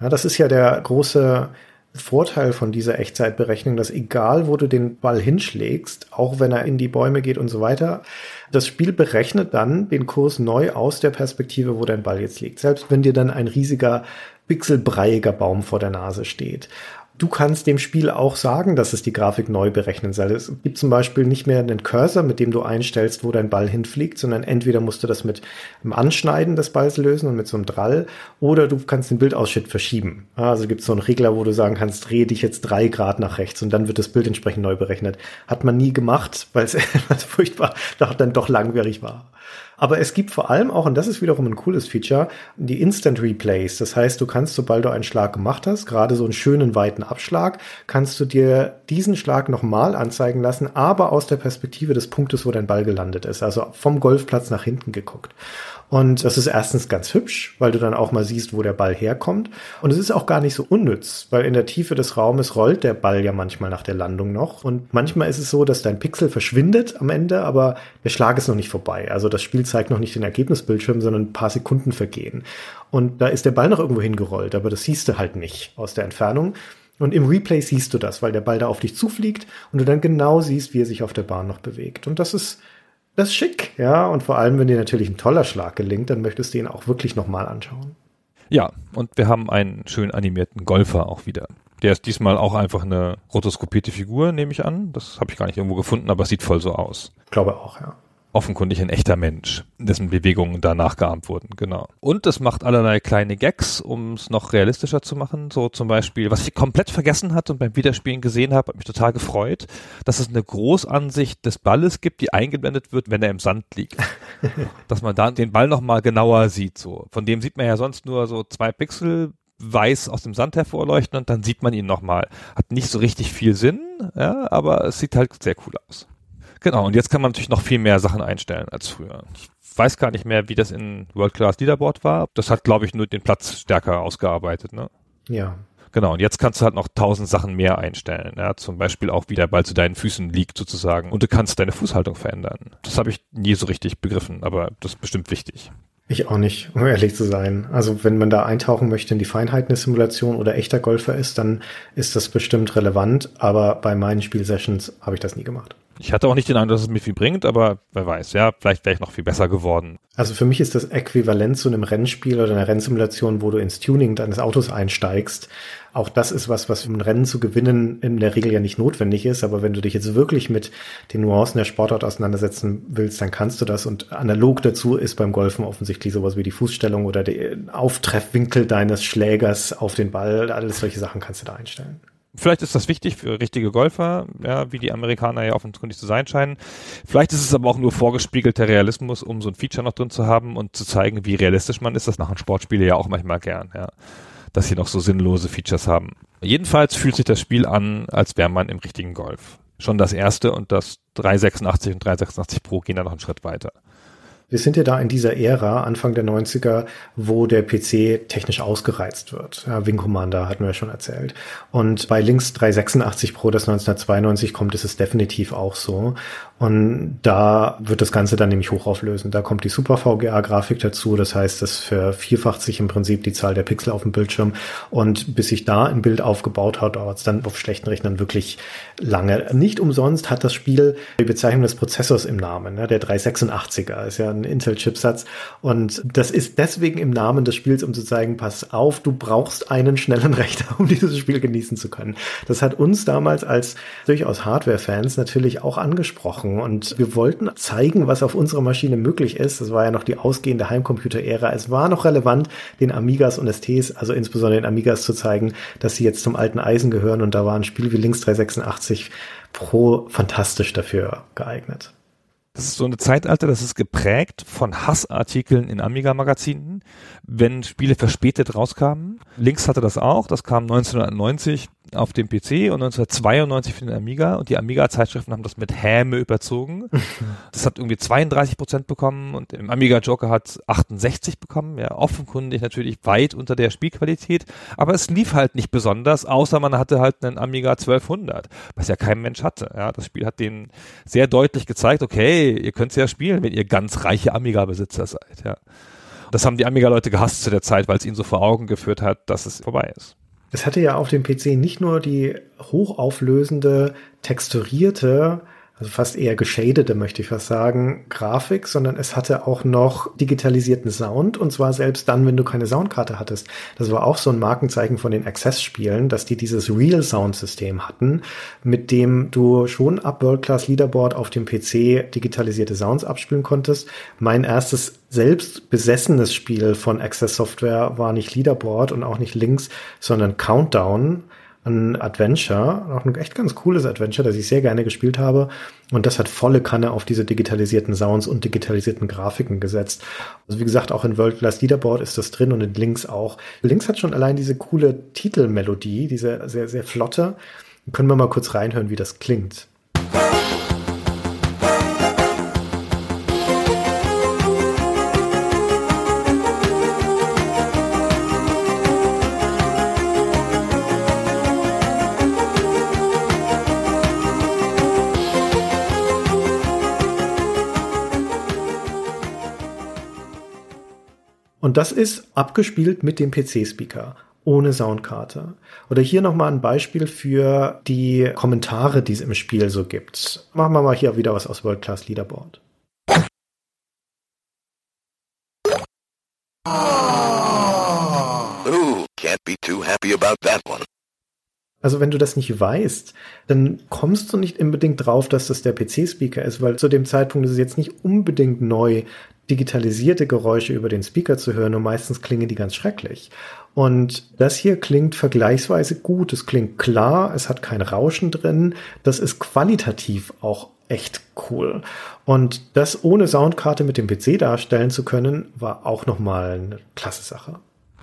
Ja, das ist ja der große Vorteil von dieser Echtzeitberechnung, dass egal wo du den Ball hinschlägst, auch wenn er in die Bäume geht und so weiter, das Spiel berechnet dann den Kurs neu aus der Perspektive, wo dein Ball jetzt liegt. Selbst wenn dir dann ein riesiger pixelbreiiger Baum vor der Nase steht. Du kannst dem Spiel auch sagen, dass es die Grafik neu berechnen soll. Es gibt zum Beispiel nicht mehr einen Cursor, mit dem du einstellst, wo dein Ball hinfliegt, sondern entweder musst du das mit dem Anschneiden des Balls lösen und mit so einem Drall, oder du kannst den Bildausschnitt verschieben. Also gibt es so einen Regler, wo du sagen kannst, drehe dich jetzt drei Grad nach rechts und dann wird das Bild entsprechend neu berechnet. Hat man nie gemacht, weil es furchtbar dann doch langwierig war. Aber es gibt vor allem auch, und das ist wiederum ein cooles Feature, die Instant Replays. Das heißt, du kannst, sobald du einen Schlag gemacht hast, gerade so einen schönen weiten Abschlag, kannst du dir diesen Schlag nochmal anzeigen lassen, aber aus der Perspektive des Punktes, wo dein Ball gelandet ist. Also vom Golfplatz nach hinten geguckt. Und das ist erstens ganz hübsch, weil du dann auch mal siehst, wo der Ball herkommt. Und es ist auch gar nicht so unnütz, weil in der Tiefe des Raumes rollt der Ball ja manchmal nach der Landung noch. Und manchmal ist es so, dass dein Pixel verschwindet am Ende, aber der Schlag ist noch nicht vorbei. Also das Spiel zeigt noch nicht den Ergebnisbildschirm, sondern ein paar Sekunden vergehen. Und da ist der Ball noch irgendwo hingerollt, aber das siehst du halt nicht aus der Entfernung. Und im Replay siehst du das, weil der Ball da auf dich zufliegt und du dann genau siehst, wie er sich auf der Bahn noch bewegt. Und das ist das ist schick, ja. Und vor allem, wenn dir natürlich ein toller Schlag gelingt, dann möchtest du ihn auch wirklich nochmal anschauen. Ja, und wir haben einen schön animierten Golfer auch wieder. Der ist diesmal auch einfach eine rotoskopierte Figur, nehme ich an. Das habe ich gar nicht irgendwo gefunden, aber es sieht voll so aus. Ich glaube auch, ja offenkundig ein echter Mensch, dessen Bewegungen da nachgeahmt wurden, genau. Und es macht allerlei kleine Gags, um es noch realistischer zu machen. So zum Beispiel, was ich komplett vergessen hatte und beim Wiederspielen gesehen habe, hat mich total gefreut, dass es eine Großansicht des Balles gibt, die eingeblendet wird, wenn er im Sand liegt. dass man da den Ball nochmal genauer sieht. So. Von dem sieht man ja sonst nur so zwei Pixel weiß aus dem Sand hervorleuchten und dann sieht man ihn nochmal. Hat nicht so richtig viel Sinn, ja, aber es sieht halt sehr cool aus. Genau, und jetzt kann man natürlich noch viel mehr Sachen einstellen als früher. Ich weiß gar nicht mehr, wie das in World Class Leaderboard war. Das hat, glaube ich, nur den Platz stärker ausgearbeitet, ne? Ja. Genau, und jetzt kannst du halt noch tausend Sachen mehr einstellen. Ja, zum Beispiel auch, wie der Ball zu deinen Füßen liegt sozusagen. Und du kannst deine Fußhaltung verändern. Das habe ich nie so richtig begriffen, aber das ist bestimmt wichtig. Ich auch nicht, um ehrlich zu sein. Also wenn man da eintauchen möchte in die Feinheiten der Simulation oder echter Golfer ist, dann ist das bestimmt relevant. Aber bei meinen Spielsessions habe ich das nie gemacht. Ich hatte auch nicht den Eindruck, dass es mir viel bringt, aber wer weiß, ja, vielleicht wäre ich noch viel besser geworden. Also für mich ist das äquivalent zu einem Rennspiel oder einer Rennsimulation, wo du ins Tuning deines Autos einsteigst. Auch das ist was, was um ein Rennen zu gewinnen in der Regel ja nicht notwendig ist. Aber wenn du dich jetzt wirklich mit den Nuancen der Sportart auseinandersetzen willst, dann kannst du das. Und analog dazu ist beim Golfen offensichtlich sowas wie die Fußstellung oder der Auftreffwinkel deines Schlägers auf den Ball. Alles solche Sachen kannst du da einstellen. Vielleicht ist das wichtig für richtige Golfer, ja, wie die Amerikaner ja offenkundig zu sein scheinen. Vielleicht ist es aber auch nur vorgespiegelter Realismus, um so ein Feature noch drin zu haben und zu zeigen, wie realistisch man ist. Das machen Sportspiele ja auch manchmal gern, ja. Dass sie noch so sinnlose Features haben. Jedenfalls fühlt sich das Spiel an, als wäre man im richtigen Golf. Schon das erste und das 386 und 386 Pro gehen da noch einen Schritt weiter. Wir sind ja da in dieser Ära, Anfang der 90er, wo der PC technisch ausgereizt wird. Ja, Wing Commander hatten wir schon erzählt. Und bei Links 386 Pro, das 1992 kommt, ist es definitiv auch so. Und da wird das Ganze dann nämlich hochauflösen. Da kommt die Super VGA-Grafik dazu. Das heißt, das vervierfacht sich im Prinzip die Zahl der Pixel auf dem Bildschirm. Und bis sich da ein Bild aufgebaut hat, dauert es dann auf schlechten Rechnern wirklich lange. Nicht umsonst hat das Spiel die Bezeichnung des Prozessors im Namen. Ne? Der 386er ist ja ein Intel-Chipsatz. Und das ist deswegen im Namen des Spiels, um zu zeigen, pass auf, du brauchst einen schnellen Rechner, um dieses Spiel genießen zu können. Das hat uns damals als durchaus Hardware-Fans natürlich auch angesprochen machen. Und wir wollten zeigen, was auf unserer Maschine möglich ist. Das war ja noch die ausgehende Heimcomputer-Ära. Es war noch relevant, den Amigas und STs, also insbesondere den Amigas zu zeigen, dass sie jetzt zum alten Eisen gehören. Und da war ein Spiel wie Links 386 Pro fantastisch dafür geeignet. Das ist so eine Zeitalter, das ist geprägt von Hassartikeln in Amiga-Magazinen, wenn Spiele verspätet rauskamen. Links hatte das auch, das kam 1990 auf dem PC und 1992 für den Amiga und die Amiga-Zeitschriften haben das mit Häme überzogen. das hat irgendwie 32 Prozent bekommen und im Amiga Joker hat 68 bekommen, ja offenkundig natürlich weit unter der Spielqualität, aber es lief halt nicht besonders, außer man hatte halt einen Amiga 1200, was ja kein Mensch hatte. Ja, das Spiel hat denen sehr deutlich gezeigt, okay, ihr könnt es ja spielen, wenn ihr ganz reiche Amiga-Besitzer seid. Ja. Das haben die Amiga-Leute gehasst zu der Zeit, weil es ihnen so vor Augen geführt hat, dass es vorbei ist. Es hatte ja auf dem PC nicht nur die hochauflösende, texturierte also fast eher geschadete, möchte ich fast sagen, Grafik, sondern es hatte auch noch digitalisierten Sound und zwar selbst dann, wenn du keine Soundkarte hattest. Das war auch so ein Markenzeichen von den Access-Spielen, dass die dieses Real Sound-System hatten, mit dem du schon ab World Class Leaderboard auf dem PC digitalisierte Sounds abspielen konntest. Mein erstes selbst besessenes Spiel von Access Software war nicht Leaderboard und auch nicht Links, sondern Countdown ein Adventure, auch ein echt ganz cooles Adventure, das ich sehr gerne gespielt habe. Und das hat volle Kanne auf diese digitalisierten Sounds und digitalisierten Grafiken gesetzt. Also wie gesagt, auch in World Class Leaderboard ist das drin und in Links auch. Links hat schon allein diese coole Titelmelodie, diese sehr, sehr flotte. Können wir mal kurz reinhören, wie das klingt. Und das ist abgespielt mit dem PC-Speaker ohne Soundkarte. Oder hier nochmal ein Beispiel für die Kommentare, die es im Spiel so gibt. Machen wir mal hier wieder was aus World Class Leaderboard. Ooh, can't be too happy about that one. Also wenn du das nicht weißt, dann kommst du nicht unbedingt drauf, dass das der PC-Speaker ist, weil zu dem Zeitpunkt ist es jetzt nicht unbedingt neu, digitalisierte Geräusche über den Speaker zu hören und meistens klingen die ganz schrecklich. Und das hier klingt vergleichsweise gut. Es klingt klar, es hat kein Rauschen drin. Das ist qualitativ auch echt cool. Und das ohne Soundkarte mit dem PC darstellen zu können, war auch nochmal eine klasse Sache.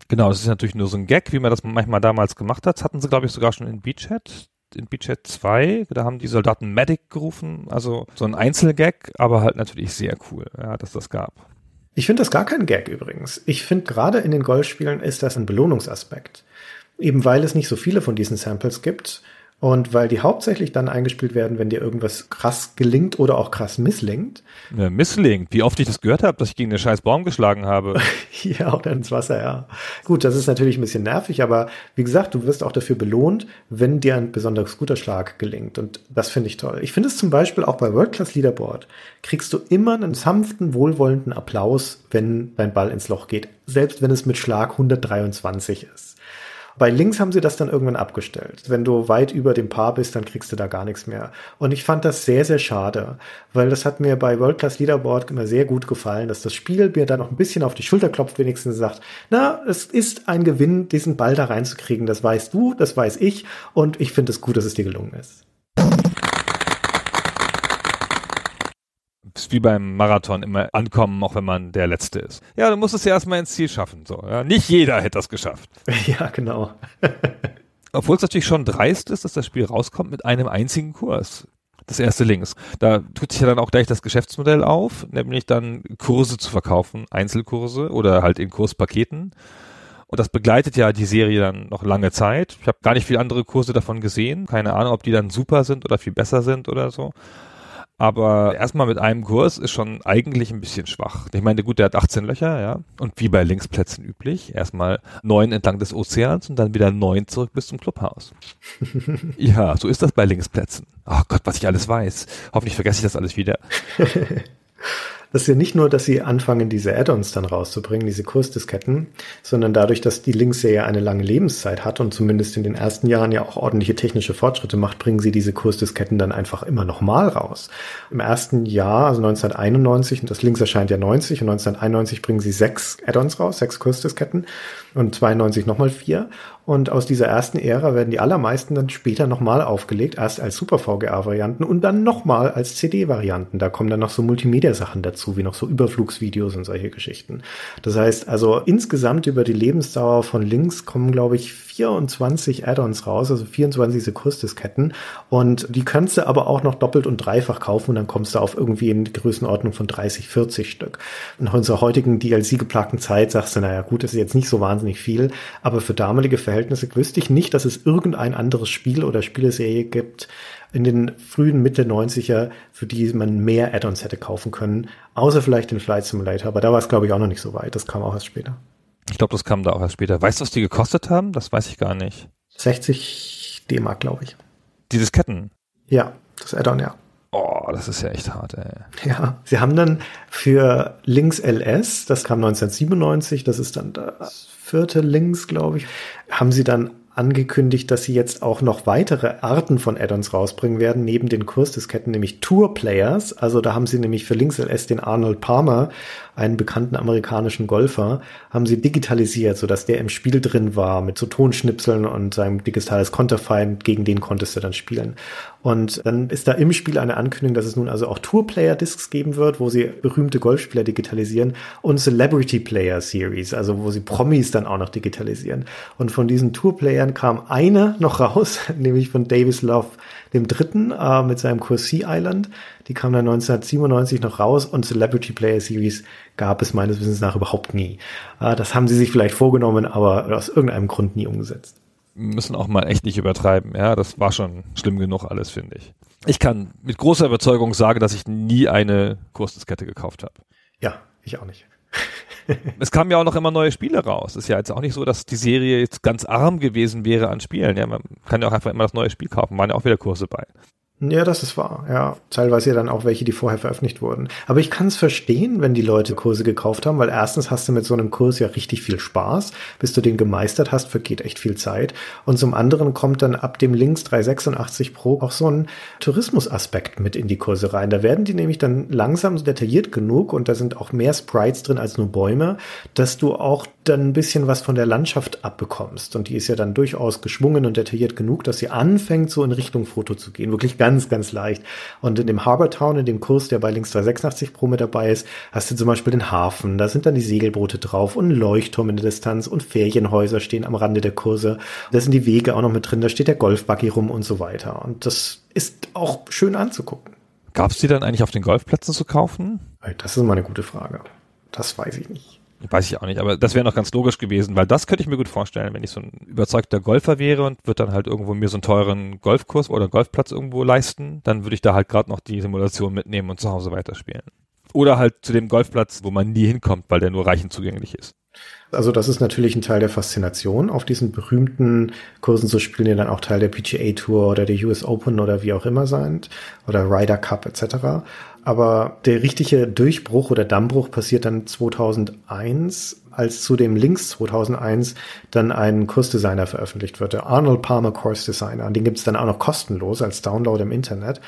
Genau, das ist natürlich nur so ein Gag, wie man das manchmal damals gemacht hat. Das hatten sie, glaube ich, sogar schon in Beachhead. In Beachhead 2, da haben die Soldaten Medic gerufen, also so ein Einzelgag, aber halt natürlich sehr cool, ja, dass das gab. Ich finde das gar kein Gag übrigens. Ich finde gerade in den Golfspielen ist das ein Belohnungsaspekt. Eben weil es nicht so viele von diesen Samples gibt, und weil die hauptsächlich dann eingespielt werden, wenn dir irgendwas krass gelingt oder auch krass misslingt. Ja, misslingt. Wie oft ich das gehört habe, dass ich gegen den scheiß Baum geschlagen habe. ja, oder ins Wasser, ja. Gut, das ist natürlich ein bisschen nervig, aber wie gesagt, du wirst auch dafür belohnt, wenn dir ein besonders guter Schlag gelingt. Und das finde ich toll. Ich finde es zum Beispiel auch bei World Class Leaderboard kriegst du immer einen sanften, wohlwollenden Applaus, wenn dein Ball ins Loch geht. Selbst wenn es mit Schlag 123 ist. Bei links haben sie das dann irgendwann abgestellt. Wenn du weit über dem Paar bist, dann kriegst du da gar nichts mehr. Und ich fand das sehr, sehr schade, weil das hat mir bei World Class Leaderboard immer sehr gut gefallen, dass das Spiel mir da noch ein bisschen auf die Schulter klopft, wenigstens sagt, na, es ist ein Gewinn, diesen Ball da reinzukriegen. Das weißt du, das weiß ich. Und ich finde es gut, dass es dir gelungen ist. Wie beim Marathon immer ankommen, auch wenn man der Letzte ist. Ja, du musst es ja erstmal ins Ziel schaffen. So, ja. Nicht jeder hätte das geschafft. Ja, genau. Obwohl es natürlich schon dreist ist, dass das Spiel rauskommt mit einem einzigen Kurs. Das erste links. Da tut sich ja dann auch gleich das Geschäftsmodell auf, nämlich dann Kurse zu verkaufen, Einzelkurse oder halt in Kurspaketen. Und das begleitet ja die Serie dann noch lange Zeit. Ich habe gar nicht viele andere Kurse davon gesehen. Keine Ahnung, ob die dann super sind oder viel besser sind oder so. Aber erstmal mit einem Kurs ist schon eigentlich ein bisschen schwach. Ich meine, gut, der hat 18 Löcher, ja. Und wie bei Linksplätzen üblich, erstmal neun entlang des Ozeans und dann wieder neun zurück bis zum Clubhaus. ja, so ist das bei Linksplätzen. Oh Gott, was ich alles weiß. Hoffentlich vergesse ich das alles wieder. das ist ja nicht nur, dass sie anfangen, diese Add-ons dann rauszubringen, diese Kursdisketten, sondern dadurch, dass die Links-Serie eine lange Lebenszeit hat und zumindest in den ersten Jahren ja auch ordentliche technische Fortschritte macht, bringen sie diese Kursdisketten dann einfach immer nochmal raus. Im ersten Jahr, also 1991, und das Links erscheint ja 90, und 1991 bringen sie sechs Add-ons raus, sechs Kursdisketten und 92 nochmal vier. Und aus dieser ersten Ära werden die allermeisten dann später nochmal aufgelegt, erst als Super VGA-Varianten und dann nochmal als CD-Varianten. Da kommen dann noch so Multimedia-Sachen dazu, wie noch so Überflugsvideos und solche Geschichten. Das heißt, also insgesamt über die Lebensdauer von Links kommen, glaube ich, 24 Add-ons raus, also 24 Sekursdisketten. Und die kannst du aber auch noch doppelt und dreifach kaufen und dann kommst du auf irgendwie in die Größenordnung von 30, 40 Stück. In unserer heutigen DLC-geplagten Zeit sagst du, naja gut, das ist jetzt nicht so wahnsinnig viel, aber für damalige Verhältnisse wüsste ich nicht, dass es irgendein anderes Spiel oder Spieleserie gibt in den frühen Mitte 90er, für die man mehr Add-ons hätte kaufen können, außer vielleicht den Flight Simulator, aber da war es glaube ich auch noch nicht so weit, das kam auch erst später. Ich glaube, das kam da auch erst später. Weißt du, was die gekostet haben? Das weiß ich gar nicht. 60 D-Mark, glaube ich. Die Disketten? Ja, das Add-on, ja. Oh, das ist ja echt hart, ey. Ja, sie haben dann für Links LS, das kam 1997, das ist dann das vierte Links, glaube ich, haben sie dann angekündigt, dass sie jetzt auch noch weitere Arten von Add-ons rausbringen werden, neben den Kursdisketten, nämlich Tour Players. Also da haben sie nämlich für Links LS den Arnold Palmer einen bekannten amerikanischen Golfer, haben sie digitalisiert, sodass der im Spiel drin war mit so Tonschnipseln und seinem digitales Konterfeind, gegen den konntest du dann spielen. Und dann ist da im Spiel eine Ankündigung, dass es nun also auch Tour-Player-Discs geben wird, wo sie berühmte Golfspieler digitalisieren und Celebrity Player Series, also wo sie Promis dann auch noch digitalisieren. Und von diesen Tour-Playern kam eine noch raus, nämlich von Davis Love dem dritten äh, mit seinem Kurs Sea Island. Die kam dann 1997 noch raus und Celebrity Player Series gab es meines Wissens nach überhaupt nie. Äh, das haben sie sich vielleicht vorgenommen, aber aus irgendeinem Grund nie umgesetzt. Müssen auch mal echt nicht übertreiben. Ja, das war schon schlimm genug alles, finde ich. Ich kann mit großer Überzeugung sagen, dass ich nie eine Kursdiskette gekauft habe. Ja, ich auch nicht. es kamen ja auch noch immer neue Spiele raus. Ist ja jetzt auch nicht so, dass die Serie jetzt ganz arm gewesen wäre an Spielen. Ja, man kann ja auch einfach immer das neue Spiel kaufen. Waren ja auch wieder Kurse bei. Ja, das ist wahr. Ja, teilweise ja dann auch welche, die vorher veröffentlicht wurden. Aber ich kann es verstehen, wenn die Leute Kurse gekauft haben, weil erstens hast du mit so einem Kurs ja richtig viel Spaß. Bis du den gemeistert hast, vergeht echt viel Zeit. Und zum anderen kommt dann ab dem Links 386 Pro auch so ein Tourismusaspekt mit in die Kurse rein. Da werden die nämlich dann langsam detailliert genug und da sind auch mehr Sprites drin als nur Bäume, dass du auch dann ein bisschen was von der Landschaft abbekommst. Und die ist ja dann durchaus geschwungen und detailliert genug, dass sie anfängt, so in Richtung Foto zu gehen. Wirklich ganz, ganz leicht. Und in dem Harbour Town, in dem Kurs, der bei Links 286 Pro mit dabei ist, hast du zum Beispiel den Hafen, da sind dann die Segelboote drauf und Leuchtturm in der Distanz und Ferienhäuser stehen am Rande der Kurse. Da sind die Wege auch noch mit drin, da steht der Golfbuggy rum und so weiter. Und das ist auch schön anzugucken. Gab es die dann eigentlich auf den Golfplätzen zu kaufen? Das ist mal eine gute Frage. Das weiß ich nicht. Weiß ich auch nicht, aber das wäre noch ganz logisch gewesen, weil das könnte ich mir gut vorstellen, wenn ich so ein überzeugter Golfer wäre und würde dann halt irgendwo mir so einen teuren Golfkurs oder Golfplatz irgendwo leisten, dann würde ich da halt gerade noch die Simulation mitnehmen und zu Hause weiterspielen. Oder halt zu dem Golfplatz, wo man nie hinkommt, weil der nur Reichen zugänglich ist. Also das ist natürlich ein Teil der Faszination, auf diesen berühmten Kursen zu spielen, die dann auch Teil der PGA Tour oder der US Open oder wie auch immer sind oder Ryder Cup etc. Aber der richtige Durchbruch oder Dammbruch passiert dann 2001, als zu dem Links 2001 dann ein Kursdesigner veröffentlicht wird, der Arnold Palmer Course Designer. Den gibt es dann auch noch kostenlos als Download im Internet.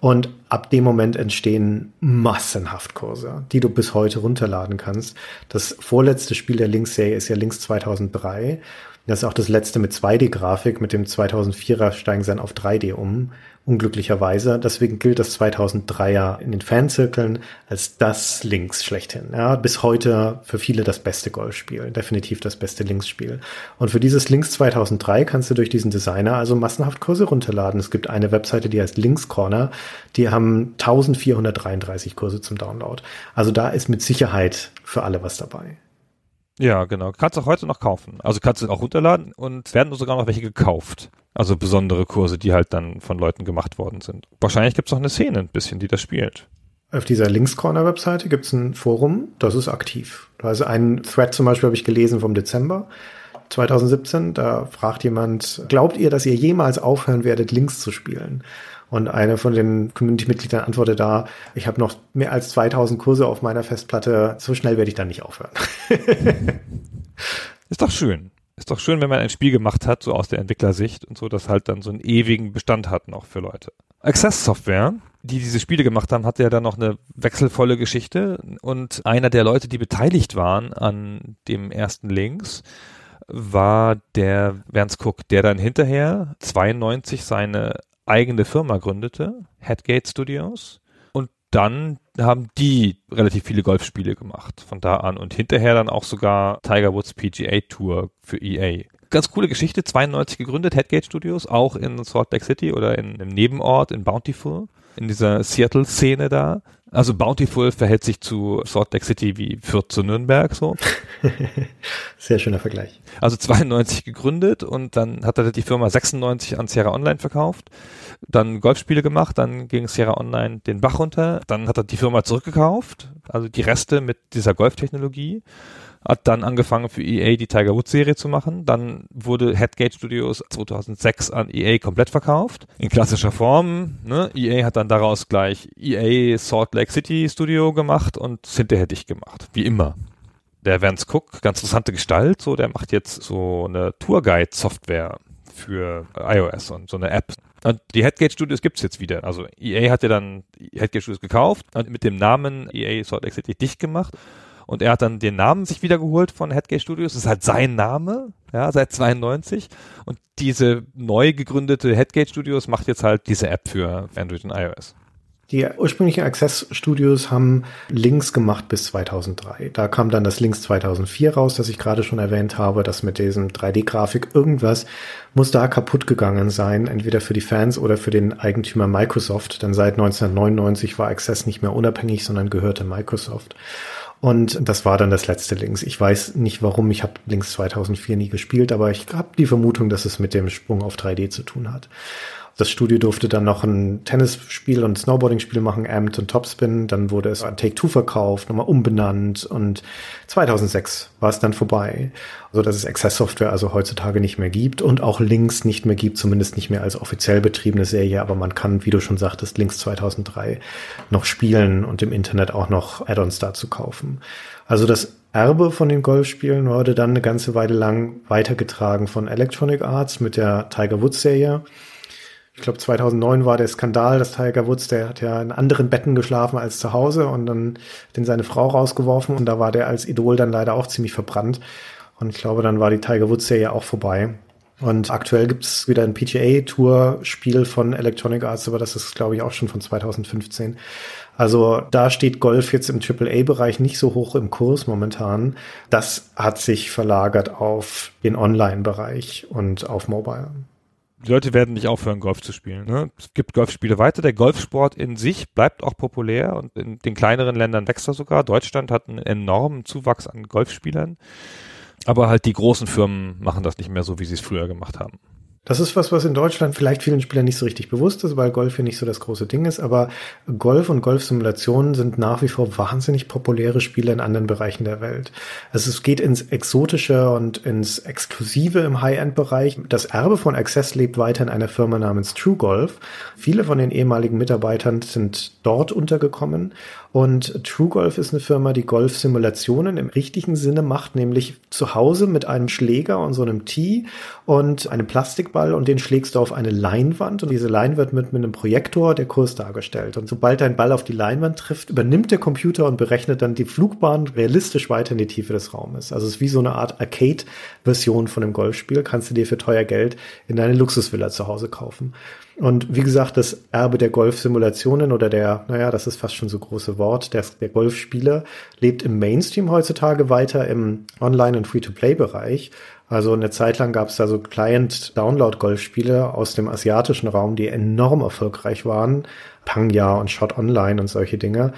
Und ab dem Moment entstehen massenhaft Kurse, die du bis heute runterladen kannst. Das vorletzte Spiel der Links-Serie ist ja Links 2003. Das ist auch das letzte mit 2D-Grafik. Mit dem 2004er steigen sie dann auf 3D um unglücklicherweise. Deswegen gilt das 2003er in den Fanzirkeln als das Links schlechthin. Ja, bis heute für viele das beste Golfspiel, definitiv das beste Linksspiel. Und für dieses Links 2003 kannst du durch diesen Designer also massenhaft Kurse runterladen. Es gibt eine Webseite, die heißt Links Corner, die haben 1433 Kurse zum Download. Also da ist mit Sicherheit für alle was dabei. Ja, genau. Kannst auch heute noch kaufen. Also kannst du auch runterladen und werden sogar noch welche gekauft. Also besondere Kurse, die halt dann von Leuten gemacht worden sind. Wahrscheinlich gibt es noch eine Szene ein bisschen, die das spielt. Auf dieser Links-Corner-Webseite gibt es ein Forum, das ist aktiv. Also einen Thread zum Beispiel habe ich gelesen vom Dezember 2017. Da fragt jemand, glaubt ihr, dass ihr jemals aufhören werdet, Links zu spielen? Und eine von den Community-Mitgliedern antwortet da, ich habe noch mehr als 2000 Kurse auf meiner Festplatte, so schnell werde ich dann nicht aufhören. ist doch schön. Ist doch schön, wenn man ein Spiel gemacht hat, so aus der Entwicklersicht und so, das halt dann so einen ewigen Bestand hat noch für Leute. Access Software, die diese Spiele gemacht haben, hatte ja dann noch eine wechselvolle Geschichte und einer der Leute, die beteiligt waren an dem ersten Links, war der Vance Cook, der dann hinterher 92 seine eigene Firma gründete, Headgate Studios. Und dann haben die relativ viele Golfspiele gemacht von da an und hinterher dann auch sogar Tiger Woods PGA Tour für EA. Ganz coole Geschichte, 92 gegründet, Headgate Studios, auch in Salt Lake City oder in einem Nebenort in Bountiful, in dieser Seattle-Szene da. Also Bountiful verhält sich zu Salt Lake City wie Fürth zu Nürnberg so. Sehr schöner Vergleich. Also 92 gegründet und dann hat er die Firma 96 an Sierra Online verkauft dann Golfspiele gemacht, dann ging Sierra Online den Bach runter, dann hat er die Firma zurückgekauft, also die Reste mit dieser Golftechnologie, hat dann angefangen für EA die Tiger Woods Serie zu machen, dann wurde Headgate Studios 2006 an EA komplett verkauft, in klassischer Form, ne? EA hat dann daraus gleich EA Salt Lake City Studio gemacht und hinterher dicht gemacht, wie immer der Vance Cook, ganz interessante Gestalt, so, der macht jetzt so eine Tourguide-Software für iOS und so eine App. Und die Headgate Studios gibt's jetzt wieder. Also EA hat ja dann Headgate Studios gekauft und mit dem Namen EA Salt Lake City dicht gemacht. Und er hat dann den Namen sich wieder geholt von Headgate Studios. Das ist halt sein Name, ja, seit 92. Und diese neu gegründete Headgate Studios macht jetzt halt diese App für Android und iOS. Die ursprünglichen Access Studios haben Links gemacht bis 2003. Da kam dann das Links 2004 raus, das ich gerade schon erwähnt habe, das mit diesem 3D-Grafik irgendwas muss da kaputt gegangen sein, entweder für die Fans oder für den Eigentümer Microsoft, denn seit 1999 war Access nicht mehr unabhängig, sondern gehörte Microsoft. Und das war dann das letzte Links. Ich weiß nicht warum, ich habe Links 2004 nie gespielt, aber ich habe die Vermutung, dass es mit dem Sprung auf 3D zu tun hat. Das Studio durfte dann noch ein Tennisspiel und Snowboarding-Spiel machen, Amped und Topspin. Dann wurde es an Take-Two verkauft, nochmal umbenannt und 2006 war es dann vorbei. Also dass es Access Software also heutzutage nicht mehr gibt und auch Links nicht mehr gibt, zumindest nicht mehr als offiziell betriebene Serie, aber man kann, wie du schon sagtest, Links 2003 noch spielen und im Internet auch noch Add-ons dazu kaufen. Also das Erbe von den Golfspielen wurde dann eine ganze Weile lang weitergetragen von Electronic Arts mit der Tiger Woods Serie. Ich glaube 2009 war der Skandal, dass Tiger Woods, der hat ja in anderen Betten geschlafen als zu Hause und dann den seine Frau rausgeworfen und da war der als Idol dann leider auch ziemlich verbrannt. Und ich glaube, dann war die Tiger Woods Serie auch vorbei. Und aktuell gibt es wieder ein PGA-Tour-Spiel von Electronic Arts, aber das ist, glaube ich, auch schon von 2015. Also da steht Golf jetzt im AAA-Bereich nicht so hoch im Kurs momentan. Das hat sich verlagert auf den Online-Bereich und auf Mobile. Die Leute werden nicht aufhören, Golf zu spielen. Ne? Es gibt Golfspiele weiter. Der Golfsport in sich bleibt auch populär und in den kleineren Ländern wächst er sogar. Deutschland hat einen enormen Zuwachs an Golfspielern. Aber halt die großen Firmen machen das nicht mehr so, wie sie es früher gemacht haben. Das ist was, was in Deutschland vielleicht vielen Spielern nicht so richtig bewusst ist, weil Golf hier nicht so das große Ding ist. Aber Golf und Golfsimulationen sind nach wie vor wahnsinnig populäre Spiele in anderen Bereichen der Welt. Also es geht ins Exotische und ins Exklusive im High-End-Bereich. Das Erbe von Access lebt weiter in einer Firma namens True Golf. Viele von den ehemaligen Mitarbeitern sind dort untergekommen und True Golf ist eine Firma, die Golfsimulationen im richtigen Sinne macht, nämlich zu Hause mit einem Schläger und so einem Tee und einem Plastikball und den schlägst du auf eine Leinwand und diese Leinwand wird mit einem Projektor der Kurs dargestellt. Und sobald dein Ball auf die Leinwand trifft, übernimmt der Computer und berechnet dann die Flugbahn realistisch weiter in die Tiefe des Raumes. Also es ist wie so eine Art Arcade-Version von einem Golfspiel, kannst du dir für teuer Geld in deine Luxusvilla zu Hause kaufen. Und wie gesagt, das Erbe der Golfsimulationen oder der, naja, das ist fast schon so große Wort, der, der Golfspieler lebt im Mainstream heutzutage weiter im Online- und Free-to-Play-Bereich. Also eine Zeit lang gab es da so Client-Download-Golfspiele aus dem asiatischen Raum, die enorm erfolgreich waren. Pangya und Shot Online und solche Dinge.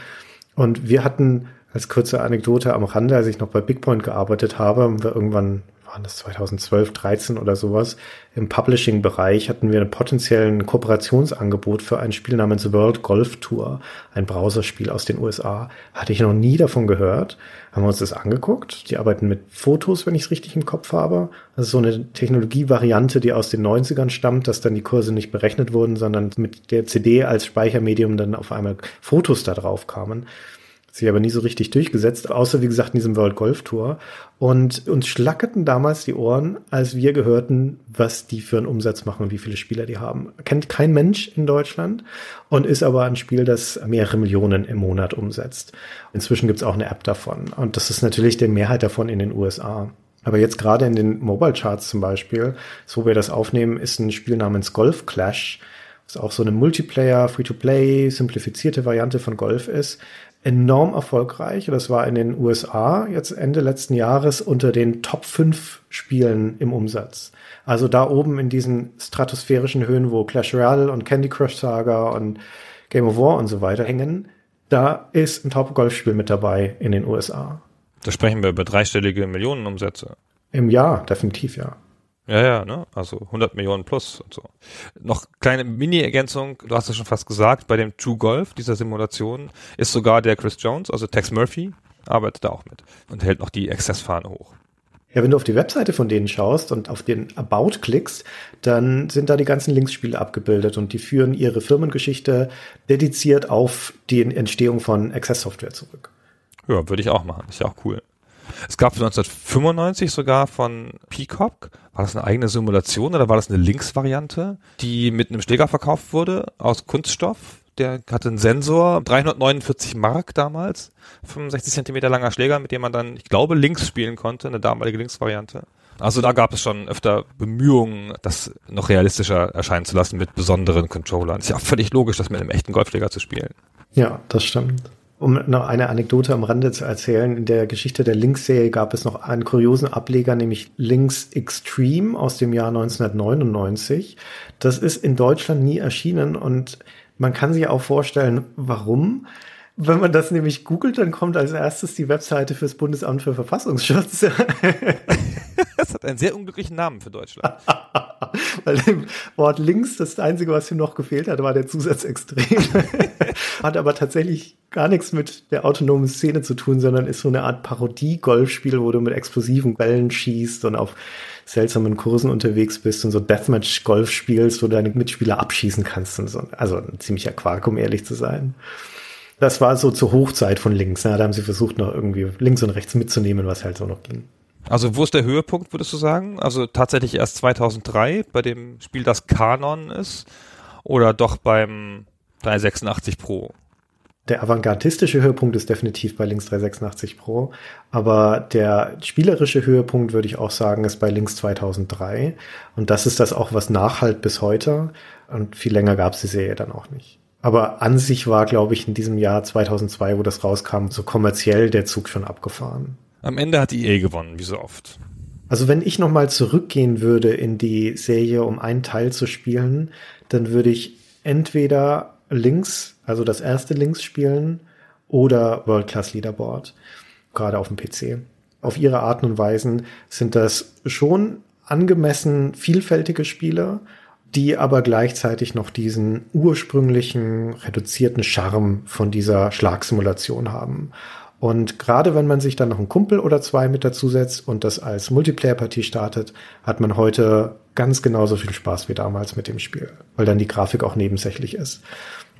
Und wir hatten als kurze Anekdote am Rande, als ich noch bei Bigpoint gearbeitet habe, haben wir irgendwann waren das 2012, 13 oder sowas, im Publishing-Bereich hatten wir einen potenziellen Kooperationsangebot für ein Spiel namens World Golf Tour, ein Browserspiel aus den USA. Hatte ich noch nie davon gehört. Haben wir uns das angeguckt. Die arbeiten mit Fotos, wenn ich es richtig im Kopf habe. Das ist so eine Technologievariante, die aus den 90ern stammt, dass dann die Kurse nicht berechnet wurden, sondern mit der CD als Speichermedium dann auf einmal Fotos da drauf kamen sich aber nie so richtig durchgesetzt, außer wie gesagt in diesem World Golf Tour. Und uns schlackerten damals die Ohren, als wir gehörten, was die für einen Umsatz machen und wie viele Spieler die haben. Kennt kein Mensch in Deutschland und ist aber ein Spiel, das mehrere Millionen im Monat umsetzt. Inzwischen gibt es auch eine App davon. Und das ist natürlich die Mehrheit davon in den USA. Aber jetzt gerade in den Mobile Charts zum Beispiel, so wir das aufnehmen, ist ein Spiel namens Golf Clash, was auch so eine Multiplayer, Free-to-Play, simplifizierte Variante von Golf ist, enorm erfolgreich. Das war in den USA jetzt Ende letzten Jahres unter den Top 5 Spielen im Umsatz. Also da oben in diesen stratosphärischen Höhen, wo Clash Royale und Candy Crush Saga und Game of War und so weiter hängen, da ist ein Top-Golfspiel mit dabei in den USA. Da sprechen wir über dreistellige Millionenumsätze. Im Jahr, definitiv, ja. Ja, ja, ne? Also 100 Millionen plus und so. Noch kleine Mini-Ergänzung, du hast es schon fast gesagt, bei dem True Golf, dieser Simulation, ist sogar der Chris Jones, also Tex Murphy, arbeitet da auch mit und hält noch die Access-Fahne hoch. Ja, wenn du auf die Webseite von denen schaust und auf den About klickst, dann sind da die ganzen Linksspiele abgebildet und die führen ihre Firmengeschichte dediziert auf die Entstehung von Access Software zurück. Ja, würde ich auch machen. Ist ja auch cool. Es gab 1995 sogar von Peacock, war das eine eigene Simulation oder war das eine Links-Variante, die mit einem Schläger verkauft wurde aus Kunststoff. Der hatte einen Sensor, 349 Mark damals, 65 Zentimeter langer Schläger, mit dem man dann, ich glaube, links spielen konnte, eine damalige Links-Variante. Also da gab es schon öfter Bemühungen, das noch realistischer erscheinen zu lassen mit besonderen Controllern. Ist ja auch völlig logisch, das mit einem echten Golfschläger zu spielen. Ja, das stimmt. Um noch eine Anekdote am Rande zu erzählen, in der Geschichte der Lynx-Serie gab es noch einen kuriosen Ableger, nämlich Lynx Extreme aus dem Jahr 1999. Das ist in Deutschland nie erschienen und man kann sich auch vorstellen, warum. Wenn man das nämlich googelt, dann kommt als erstes die Webseite fürs Bundesamt für Verfassungsschutz. das hat einen sehr unglücklichen Namen für Deutschland. Weil im Wort links das Einzige, was ihm noch gefehlt hat, war der Zusatz extrem. hat aber tatsächlich gar nichts mit der autonomen Szene zu tun, sondern ist so eine Art Parodie-Golfspiel, wo du mit explosiven Bällen schießt und auf seltsamen Kursen unterwegs bist und so Deathmatch-Golf spielst, wo du deine Mitspieler abschießen kannst. Und so. Also ein ziemlicher Quark, um ehrlich zu sein. Das war so zur Hochzeit von links. Ne? Da haben sie versucht, noch irgendwie links und rechts mitzunehmen, was halt so noch ging. Also wo ist der Höhepunkt, würdest du sagen? Also tatsächlich erst 2003 bei dem Spiel, das Kanon ist oder doch beim 386 Pro? Der avantgardistische Höhepunkt ist definitiv bei Links 386 Pro, aber der spielerische Höhepunkt würde ich auch sagen, ist bei Links 2003 und das ist das auch, was nachhalt bis heute und viel länger gab es die Serie dann auch nicht. Aber an sich war, glaube ich, in diesem Jahr 2002, wo das rauskam, so kommerziell der Zug schon abgefahren. Am Ende hat die EA gewonnen, wie so oft. Also wenn ich nochmal zurückgehen würde in die Serie, um einen Teil zu spielen, dann würde ich entweder Links, also das erste Links spielen, oder World Class Leaderboard, gerade auf dem PC. Auf ihre Arten und Weisen sind das schon angemessen vielfältige Spiele, die aber gleichzeitig noch diesen ursprünglichen reduzierten Charme von dieser Schlagsimulation haben. Und gerade wenn man sich dann noch einen Kumpel oder zwei mit dazusetzt und das als Multiplayer-Partie startet, hat man heute ganz genauso viel Spaß wie damals mit dem Spiel, weil dann die Grafik auch nebensächlich ist.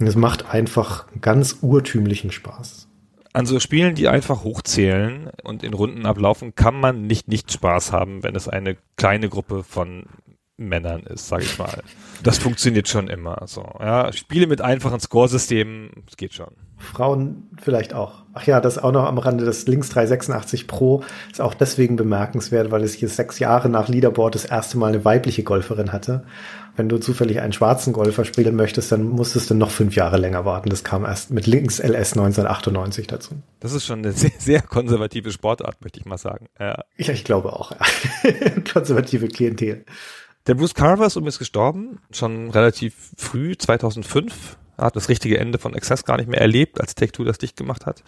Und es macht einfach ganz urtümlichen Spaß. An so Spielen, die einfach hochzählen und in Runden ablaufen, kann man nicht nicht Spaß haben, wenn es eine kleine Gruppe von Männern ist, sage ich mal. Das funktioniert schon immer so. Ja, Spiele mit einfachen Scoresystemen, es geht schon. Frauen vielleicht auch. Ach ja, das auch noch am Rande des Links 386 Pro ist auch deswegen bemerkenswert, weil es hier sechs Jahre nach Leaderboard das erste Mal eine weibliche Golferin hatte. Wenn du zufällig einen schwarzen Golfer spielen möchtest, dann musstest du noch fünf Jahre länger warten. Das kam erst mit Links LS 1998 dazu. Das ist schon eine sehr, sehr konservative Sportart, möchte ich mal sagen. Ja, ja ich glaube auch. Ja. Konservative Klientel. Der Bruce Carver ist übrigens gestorben, schon relativ früh, 2005. Er hat das richtige Ende von Access gar nicht mehr erlebt, als Take-Two das dicht gemacht hat.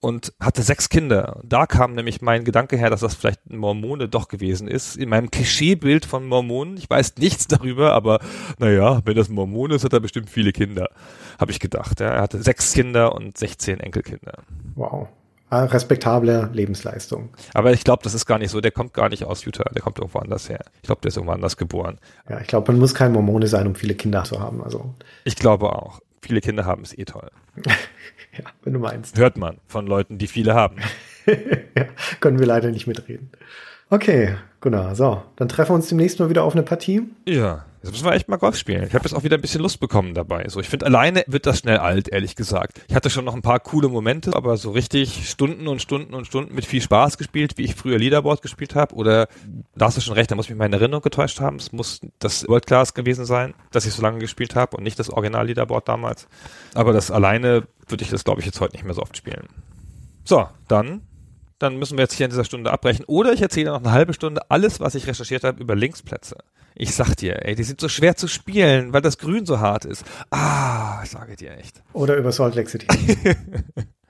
Und hatte sechs Kinder. Da kam nämlich mein Gedanke her, dass das vielleicht ein Mormone doch gewesen ist. In meinem Klischeebild von Mormonen. Ich weiß nichts darüber, aber naja, wenn das Mormon ist, hat er bestimmt viele Kinder. Habe ich gedacht. Ja. Er hatte sechs Kinder und 16 Enkelkinder. Wow. Ah, respektable Lebensleistung. Aber ich glaube, das ist gar nicht so. Der kommt gar nicht aus Utah. Der kommt irgendwo anders her. Ich glaube, der ist irgendwo anders geboren. Ja, ich glaube, man muss kein Mormone sein, um viele Kinder zu haben. Also. Ich glaube auch. Viele Kinder haben es eh toll. ja, wenn du meinst. Hört man von Leuten, die viele haben. ja, können wir leider nicht mitreden. Okay, genau. So, dann treffen wir uns demnächst mal wieder auf eine Partie. Ja. Jetzt müssen wir echt mal Golf spielen. Ich habe jetzt auch wieder ein bisschen Lust bekommen dabei. So, ich finde, alleine wird das schnell alt, ehrlich gesagt. Ich hatte schon noch ein paar coole Momente, aber so richtig Stunden und Stunden und Stunden mit viel Spaß gespielt, wie ich früher Leaderboard gespielt habe. Oder da hast du schon recht, da muss mich meine Erinnerung getäuscht haben. Es muss das World Class gewesen sein, dass ich so lange gespielt habe und nicht das Original Leaderboard damals. Aber das alleine würde ich das, glaube ich, jetzt heute nicht mehr so oft spielen. So, dann dann müssen wir jetzt hier in dieser Stunde abbrechen. Oder ich erzähle noch eine halbe Stunde alles, was ich recherchiert habe über Linksplätze. Ich sag dir, ey, die sind so schwer zu spielen, weil das Grün so hart ist. Ah, ich sage dir echt. Oder über Salt Lake City.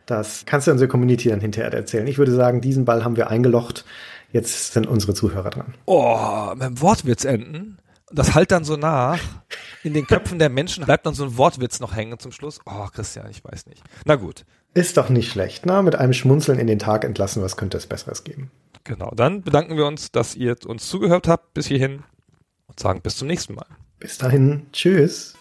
das kannst du unserer Community dann hinterher erzählen. Ich würde sagen, diesen Ball haben wir eingelocht. Jetzt sind unsere Zuhörer dran. Oh, mit dem Wortwitz enden. Das halt dann so nach. In den Köpfen der Menschen bleibt dann so ein Wortwitz noch hängen zum Schluss. Oh, Christian, ich weiß nicht. Na gut. Ist doch nicht schlecht. Na, mit einem Schmunzeln in den Tag entlassen, was könnte es Besseres geben? Genau, dann bedanken wir uns, dass ihr uns zugehört habt bis hierhin und sagen bis zum nächsten Mal. Bis dahin, tschüss.